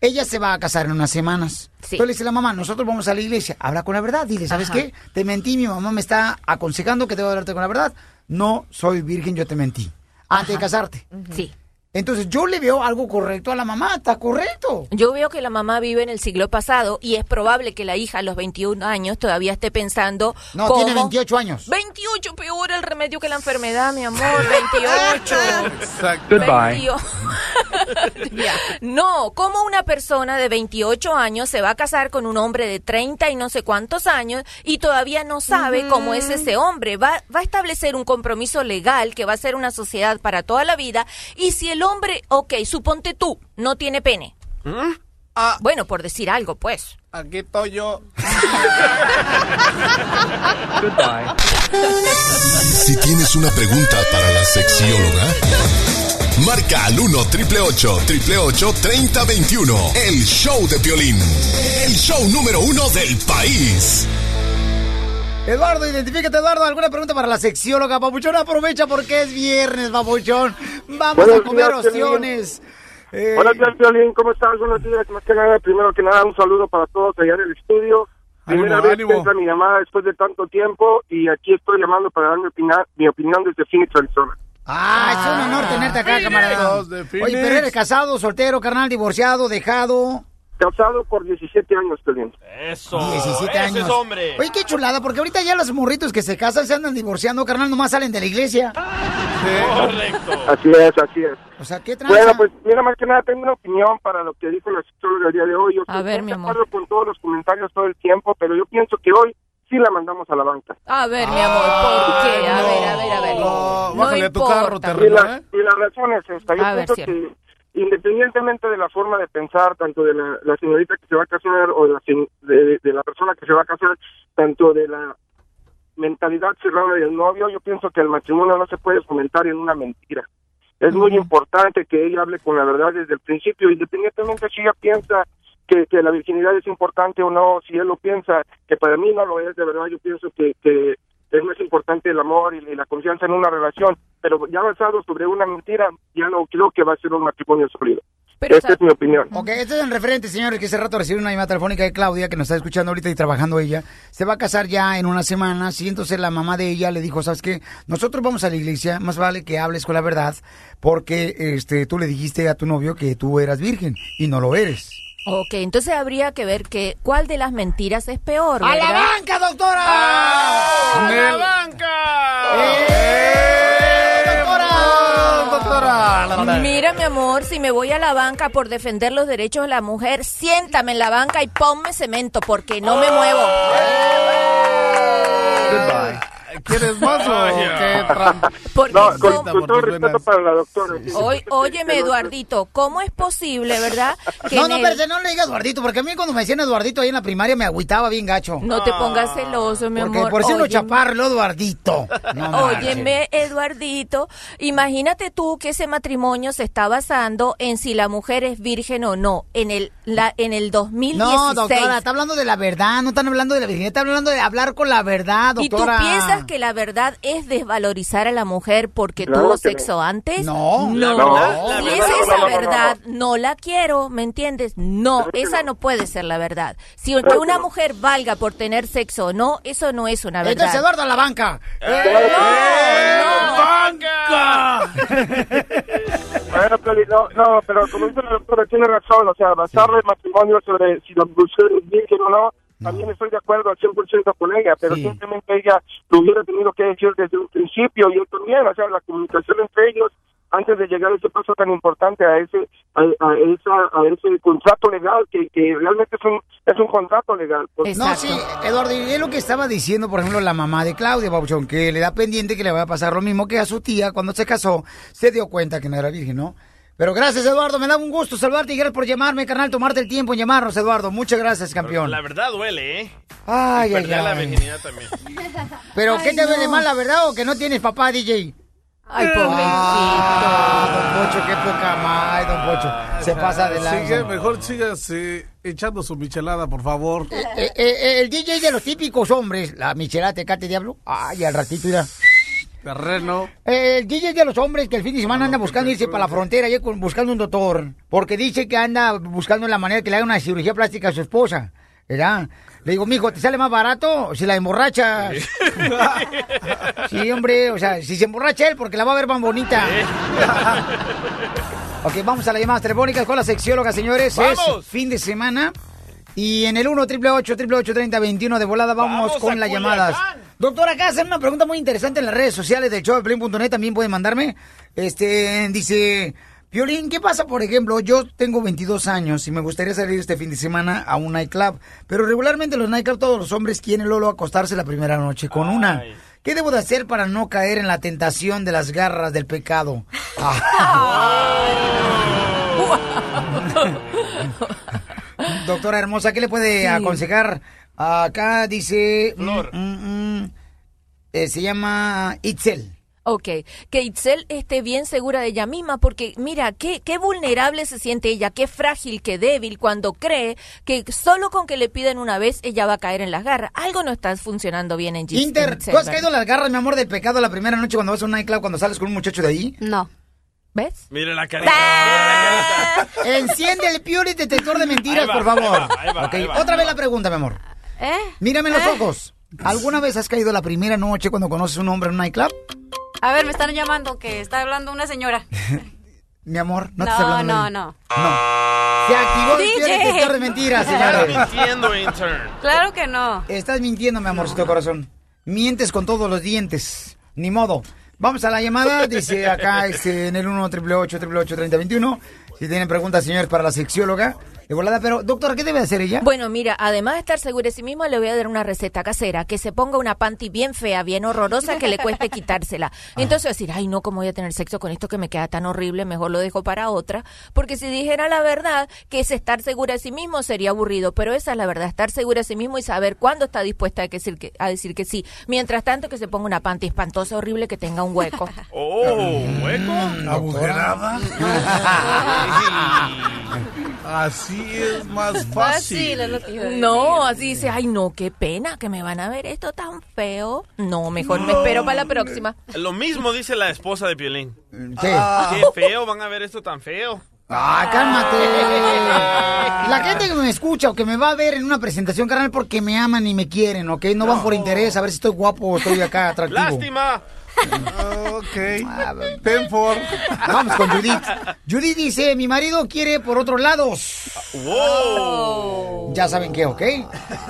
Ella se va a casar en unas semanas. Sí. Entonces le dice la mamá, nosotros vamos a la iglesia, habla con la verdad, dile, ¿sabes Ajá. qué? Te mentí, mi mamá me está aconsejando que debo hablarte con la verdad. No soy virgen, yo te mentí. Antes de casarte. Sí. Entonces yo le veo algo correcto a la mamá, está correcto. Yo veo que la mamá vive en el siglo pasado y es probable que la hija a los 21 años todavía esté pensando. No, cómo- tiene 28 años. 28, peor el remedio que la enfermedad, mi amor. 28. Exacto. 28. No, ¿cómo una persona de 28 años se va a casar con un hombre de 30 y no sé cuántos años y todavía no sabe cómo es ese hombre? Va, va a establecer un compromiso legal que va a ser una sociedad para toda la vida y si el hombre, ok, suponte tú, no tiene pene. Ah. Bueno, por decir algo, pues. Aquí estoy yo. Si tienes una pregunta para la sexióloga, marca al 1 triple 888 3021. El show de violín. El show número uno del país. Eduardo, identifícate, Eduardo. ¿Alguna pregunta para la sexióloga, Papuchón? Aprovecha porque es viernes, Papuchón. Vamos Buenos a comer días, opciones. Eh, Buenos días, Violín. ¿Cómo estás? Buenos días. Más que nada, primero que nada, un saludo para todos allá en el estudio. Primera Ánimo, vez ánimo. que entra mi llamada después de tanto tiempo y aquí estoy llamando para dar mi, opina- mi opinión desde Phoenix, Arizona. Ah, es un honor tenerte acá, camarada. Los de Oye, pero eres casado, soltero, carnal, divorciado, dejado. Casado por 17 años, Violín. Eso. 17 ese años. es hombre. Oye, qué chulada, porque ahorita ya los morritos que se casan se andan divorciando, carnal, nomás salen de la iglesia. Correcto. Así es, así es. O sea, ¿qué tranza? Bueno, pues mira, más que nada tengo una opinión para lo que dijo la psicóloga el día de hoy. Yo A ver, mi amor. acuerdo con todos los comentarios todo el tiempo, pero yo pienso que hoy sí sí la mandamos a la banca. A ver, mi amor, ¿por qué? A ver, a ver, a ver. No, bájale a tu carro, importa. Y la, y la razón es esta. Yo A ver, pienso cierto. que independientemente de la forma de pensar, tanto de la, la señorita que se va a casar o de la, de la persona que se va a casar, tanto de la mentalidad cerrada del novio, yo pienso que el matrimonio no se puede fomentar en una mentira. Es muy importante que ella hable con la verdad desde el principio, independientemente si ella piensa que, que la virginidad es importante o no, si él lo piensa, que para mí no lo es, de verdad yo pienso que, que es más importante el amor y, la confianza en una relación, pero ya basado sobre una mentira, ya no creo que va a ser un matrimonio sólido. Esta es mi opinión. Ok, este es el referente, señores, que hace rato recibió una llamada telefónica de Claudia, que nos está escuchando ahorita y trabajando ella. Se va a casar ya en una semana, y entonces la mamá de ella le dijo, ¿sabes qué? Nosotros vamos a la iglesia, más vale que hables con la verdad, porque este tú le dijiste a tu novio que tú eras virgen, y no lo eres. Ok, entonces habría que ver que cuál de las mentiras es peor, ¡A la banca, doctora! ¡A la banca! doctora! Mira, mi amor, si me voy a la banca por defender los derechos de la mujer, siéntame en la banca y ponme cemento porque no me muevo. ¿Quieres más o qué? Porque No, con, ¿cómo- con todo respeto para la doctora. Hoy, óyeme, Eduardito, ¿cómo es posible, verdad? Que No, no, el- pero no le digas Eduardito, porque a mí cuando me decían Eduardito ahí en la primaria me agüitaba bien gacho. No te pongas celoso, mi Porque amor. por si uno Óyeme. chaparro, Eduardito. No. Óyeme, Eduardito, imagínate tú que ese matrimonio se está basando en si la mujer es virgen o no, en el la, en el 2016. No, doctora, está hablando de la verdad, no están hablando de la virginidad, está hablando de hablar con la verdad, ¿Y tú doctora. piensas que la verdad es desvalorizar a la mujer porque Claro tuvo que sexo antes? No. no. La verdad, la si es no, esa no, no, no, verdad, no, la quiero, ¿me entiendes? No, esa no puede ser la verdad. Si que una mujer valga por tener sexo o no, eso no es una verdad. Entonces, Eduardo a la banca. Bueno, Pioli, no, no, pero como dice la doctora, tiene razón, o sea, basar el matrimonio sobre si la mujer es virgen o no, también estoy de acuerdo al 100% con ella, pero simplemente ella lo hubiera tenido que decir desde un principio y él también, o sea, la comunicación entre ellos antes de llegar a ese paso tan importante, a ese a, a esa, a ese contrato legal, que, que realmente es un, es un contrato legal. Pues, No, sí, Eduardo, y es lo que estaba diciendo, por ejemplo, la mamá de Claudia Babuchón, que le da pendiente que le vaya a pasar lo mismo que a su tía cuando se casó, se dio cuenta que no era virgen, ¿no? Pero gracias, Eduardo, me da un gusto saludarte y gracias por llamarme, carnal, tomarte el tiempo en llamarnos, Eduardo. Muchas gracias, campeón. La verdad duele, ¿eh? Ay, Y ay, perder la ay. virginidad también. Pero, ¿qué te duele más, la verdad, o que no tienes papá, DJ? Ay, Ah, don Pocho, qué poca madre, don Pocho. Se pasa de lanza. Sigue, mejor sigas eh, echando su michelada, por favor. Eh, eh, eh, el DJ de los típicos hombres, la michelada Tecate Diablo. Ay, al ratito irá. Terreno. El DJ de los hombres que el fin de semana anda buscando irse para la frontera, buscando un doctor. Porque dice que anda buscando la manera que le haga una cirugía plástica a su esposa. ¿Verdad? Le digo, mijo, ¿te sale más barato si la emborrachas? Sí, hombre, o sea, si se emborracha él, porque la va a ver más bonita. Ok, vamos a las llamadas telefónicas con la sexióloga, señores. ¡Vamos! Es fin de semana. Y en el 1 888 3021 de volada vamos, ¡Vamos con las llamadas. Doctora, acá hacen una pregunta muy interesante en las redes sociales del show de. También pueden mandarme. Este, dice... Violín, ¿qué pasa, por ejemplo? Yo tengo 22 años y me gustaría salir este fin de semana a un nightclub, pero regularmente en los nightclubs todos los hombres quieren Lolo acostarse la primera noche con una. ¿Qué debo de hacer para no caer en la tentación de las garras del pecado? Doctora hermosa, ¿qué le puede Sí. aconsejar? Acá dice... mm, mm, mm, eh, se llama Itzel. Ok, que Itzel esté bien segura de ella misma, porque mira, qué, qué vulnerable se siente ella, qué frágil, qué débil, cuando cree que solo con que le piden una vez ella va a caer en las garras. Algo no está funcionando bien en Gis- en Inter, Itzel, ¿tú has caído en las garras, mi amor, del pecado la primera noche cuando vas a un nightclub, cuando sales con un muchacho de ahí? No. ¿Ves? Mire la carita. Enciende el Pure detector de mentiras, va, por favor. ahí va, ahí va, Ok, ahí va. Otra vez la pregunta, mi amor. ¿Eh? Mírame los ¿Eh? ojos. ¿Alguna vez has caído la primera noche cuando conoces a un hombre en un nightclub? A ver, me están llamando que está hablando una señora. Mi amor, no, No, te estoy hablando. no, de- no. Se activó el detector de mentiras, Está señores. mintiendo, intern. Claro que no. Estás mintiendo, mi amorcito corazón. Mientes con todos los dientes. Ni modo. Vamos a la llamada. Dice acá este, en el 1 888 3021 Si tienen preguntas, señores, para la sexióloga. De volada. Pero, doctora, ¿qué debe hacer ella? Bueno, mira, además de estar segura de sí misma, le voy a dar una receta casera, que se ponga una panty bien fea, bien horrorosa, que le cueste quitársela. Entonces va a decir, ay, no, ¿cómo voy a tener sexo con esto que me queda tan horrible? Mejor lo dejo para otra. Porque si dijera la verdad, que es estar segura de sí mismo, sería aburrido. Pero esa es la verdad, estar segura de sí mismo y saber cuándo está dispuesta a decir que, a decir que sí. Mientras tanto, que se ponga una panty espantosa, horrible, que tenga un hueco. Oh, hueco. ¿Agujerada? Así es más fácil. No, así dice, ay no, qué pena que me van a ver esto tan feo. No, mejor me espero para la próxima. Lo mismo dice la esposa de Piolín. ¿Qué? Qué feo, van a ver esto tan feo. Ah, cálmate. La gente que me escucha o que me va a ver en una presentación, carnal, porque me aman y me quieren, ¿ok? No, van por interés, a ver si estoy guapo o estoy acá atractivo. ¡Lástima! Ok. Ten for. Vamos con Judith. Judith dice, mi marido quiere por otros lados. ¡Wow! Ya saben qué, ¿ok?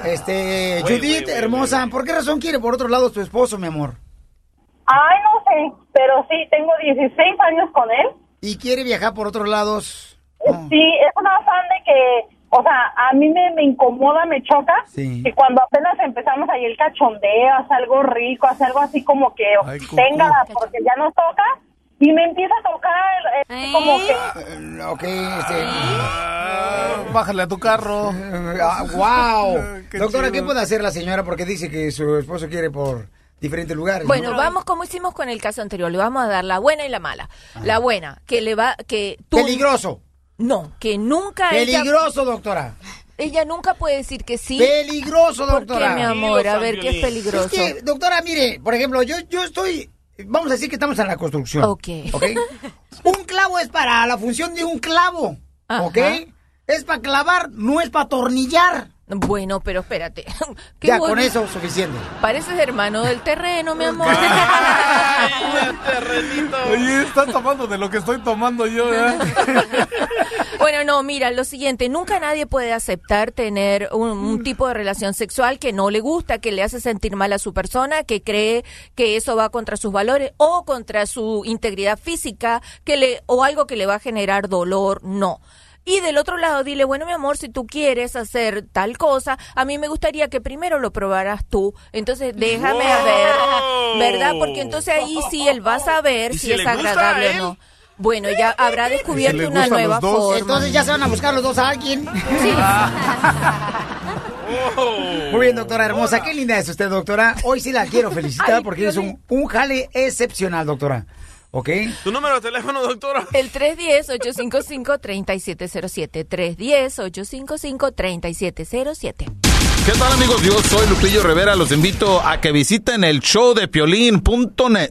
Este, Judith, hermosa, ¿por qué razón quiere por otro lado tu esposo, mi amor? Ay, no sé, pero sí, tengo 16 años con él. ¿Y quiere viajar por otros lados? Sí, es una afán de que, o sea, a mí me, me incomoda, me choca. Sí. Que cuando apenas empezamos ahí el cachondeo, hace algo rico, hace algo así como que Ay, cucú. tenga, porque ya nos toca, y me empieza a tocar, eh, como que... Eh, Ok, este... Bájale a tu carro. Ah, wow. Qué Doctora, ¿qué puede hacer la señora? Porque dice que su esposo quiere por diferentes lugares. Bueno, ¿no? vamos como hicimos con el caso anterior, le vamos a dar la buena y la mala. La buena, que le va, que tú... Peligroso. No, que nunca ella- Peligroso, doctora. Ella nunca puede decir que sí. Peligroso, ¿Por doctora. qué, mi amor? A ver, ¿qué es peligroso? Es que, doctora, mire, por ejemplo, yo, yo estoy... Vamos a decir que estamos en la construcción. Ok. ¿Ok? un clavo es para la función de un clavo. ¿Ok? Ajá. Es para clavar, no es para atornillar. Bueno, pero espérate. Qué Ya, con eso suficiente. Pareces hermano del terreno, mi amor. Oye, estás tomando de lo que estoy tomando yo, ¿eh? Bueno, no, mira, lo siguiente, nunca nadie puede aceptar tener un, un tipo de relación sexual que no le gusta, que le hace sentir mal a su persona, que cree que eso va contra sus valores o contra su integridad física, que le o algo que le va a generar dolor, no. Y del otro lado, dile, bueno, mi amor, si tú quieres hacer tal cosa, a mí me gustaría que primero lo probaras tú. Entonces, déjame Wow. ver, ¿verdad? Porque entonces ahí sí él va a saber ¿Y si, si es agradable o él? no. Bueno, ya habrá descubierto una nueva dos? forma. Entonces ya se van a buscar los dos a alguien. Muy bien, doctora hermosa. Qué linda es usted, doctora. Hoy sí la quiero felicitar porque es un, un jale excepcional, doctora. ¿Ok? ¿Tu número de teléfono, doctora? El 310-855-3707. 310-855-3707. ¿Qué tal amigos? Yo soy Lupillo Rivera. Los invito a que visiten el show de piolín.net.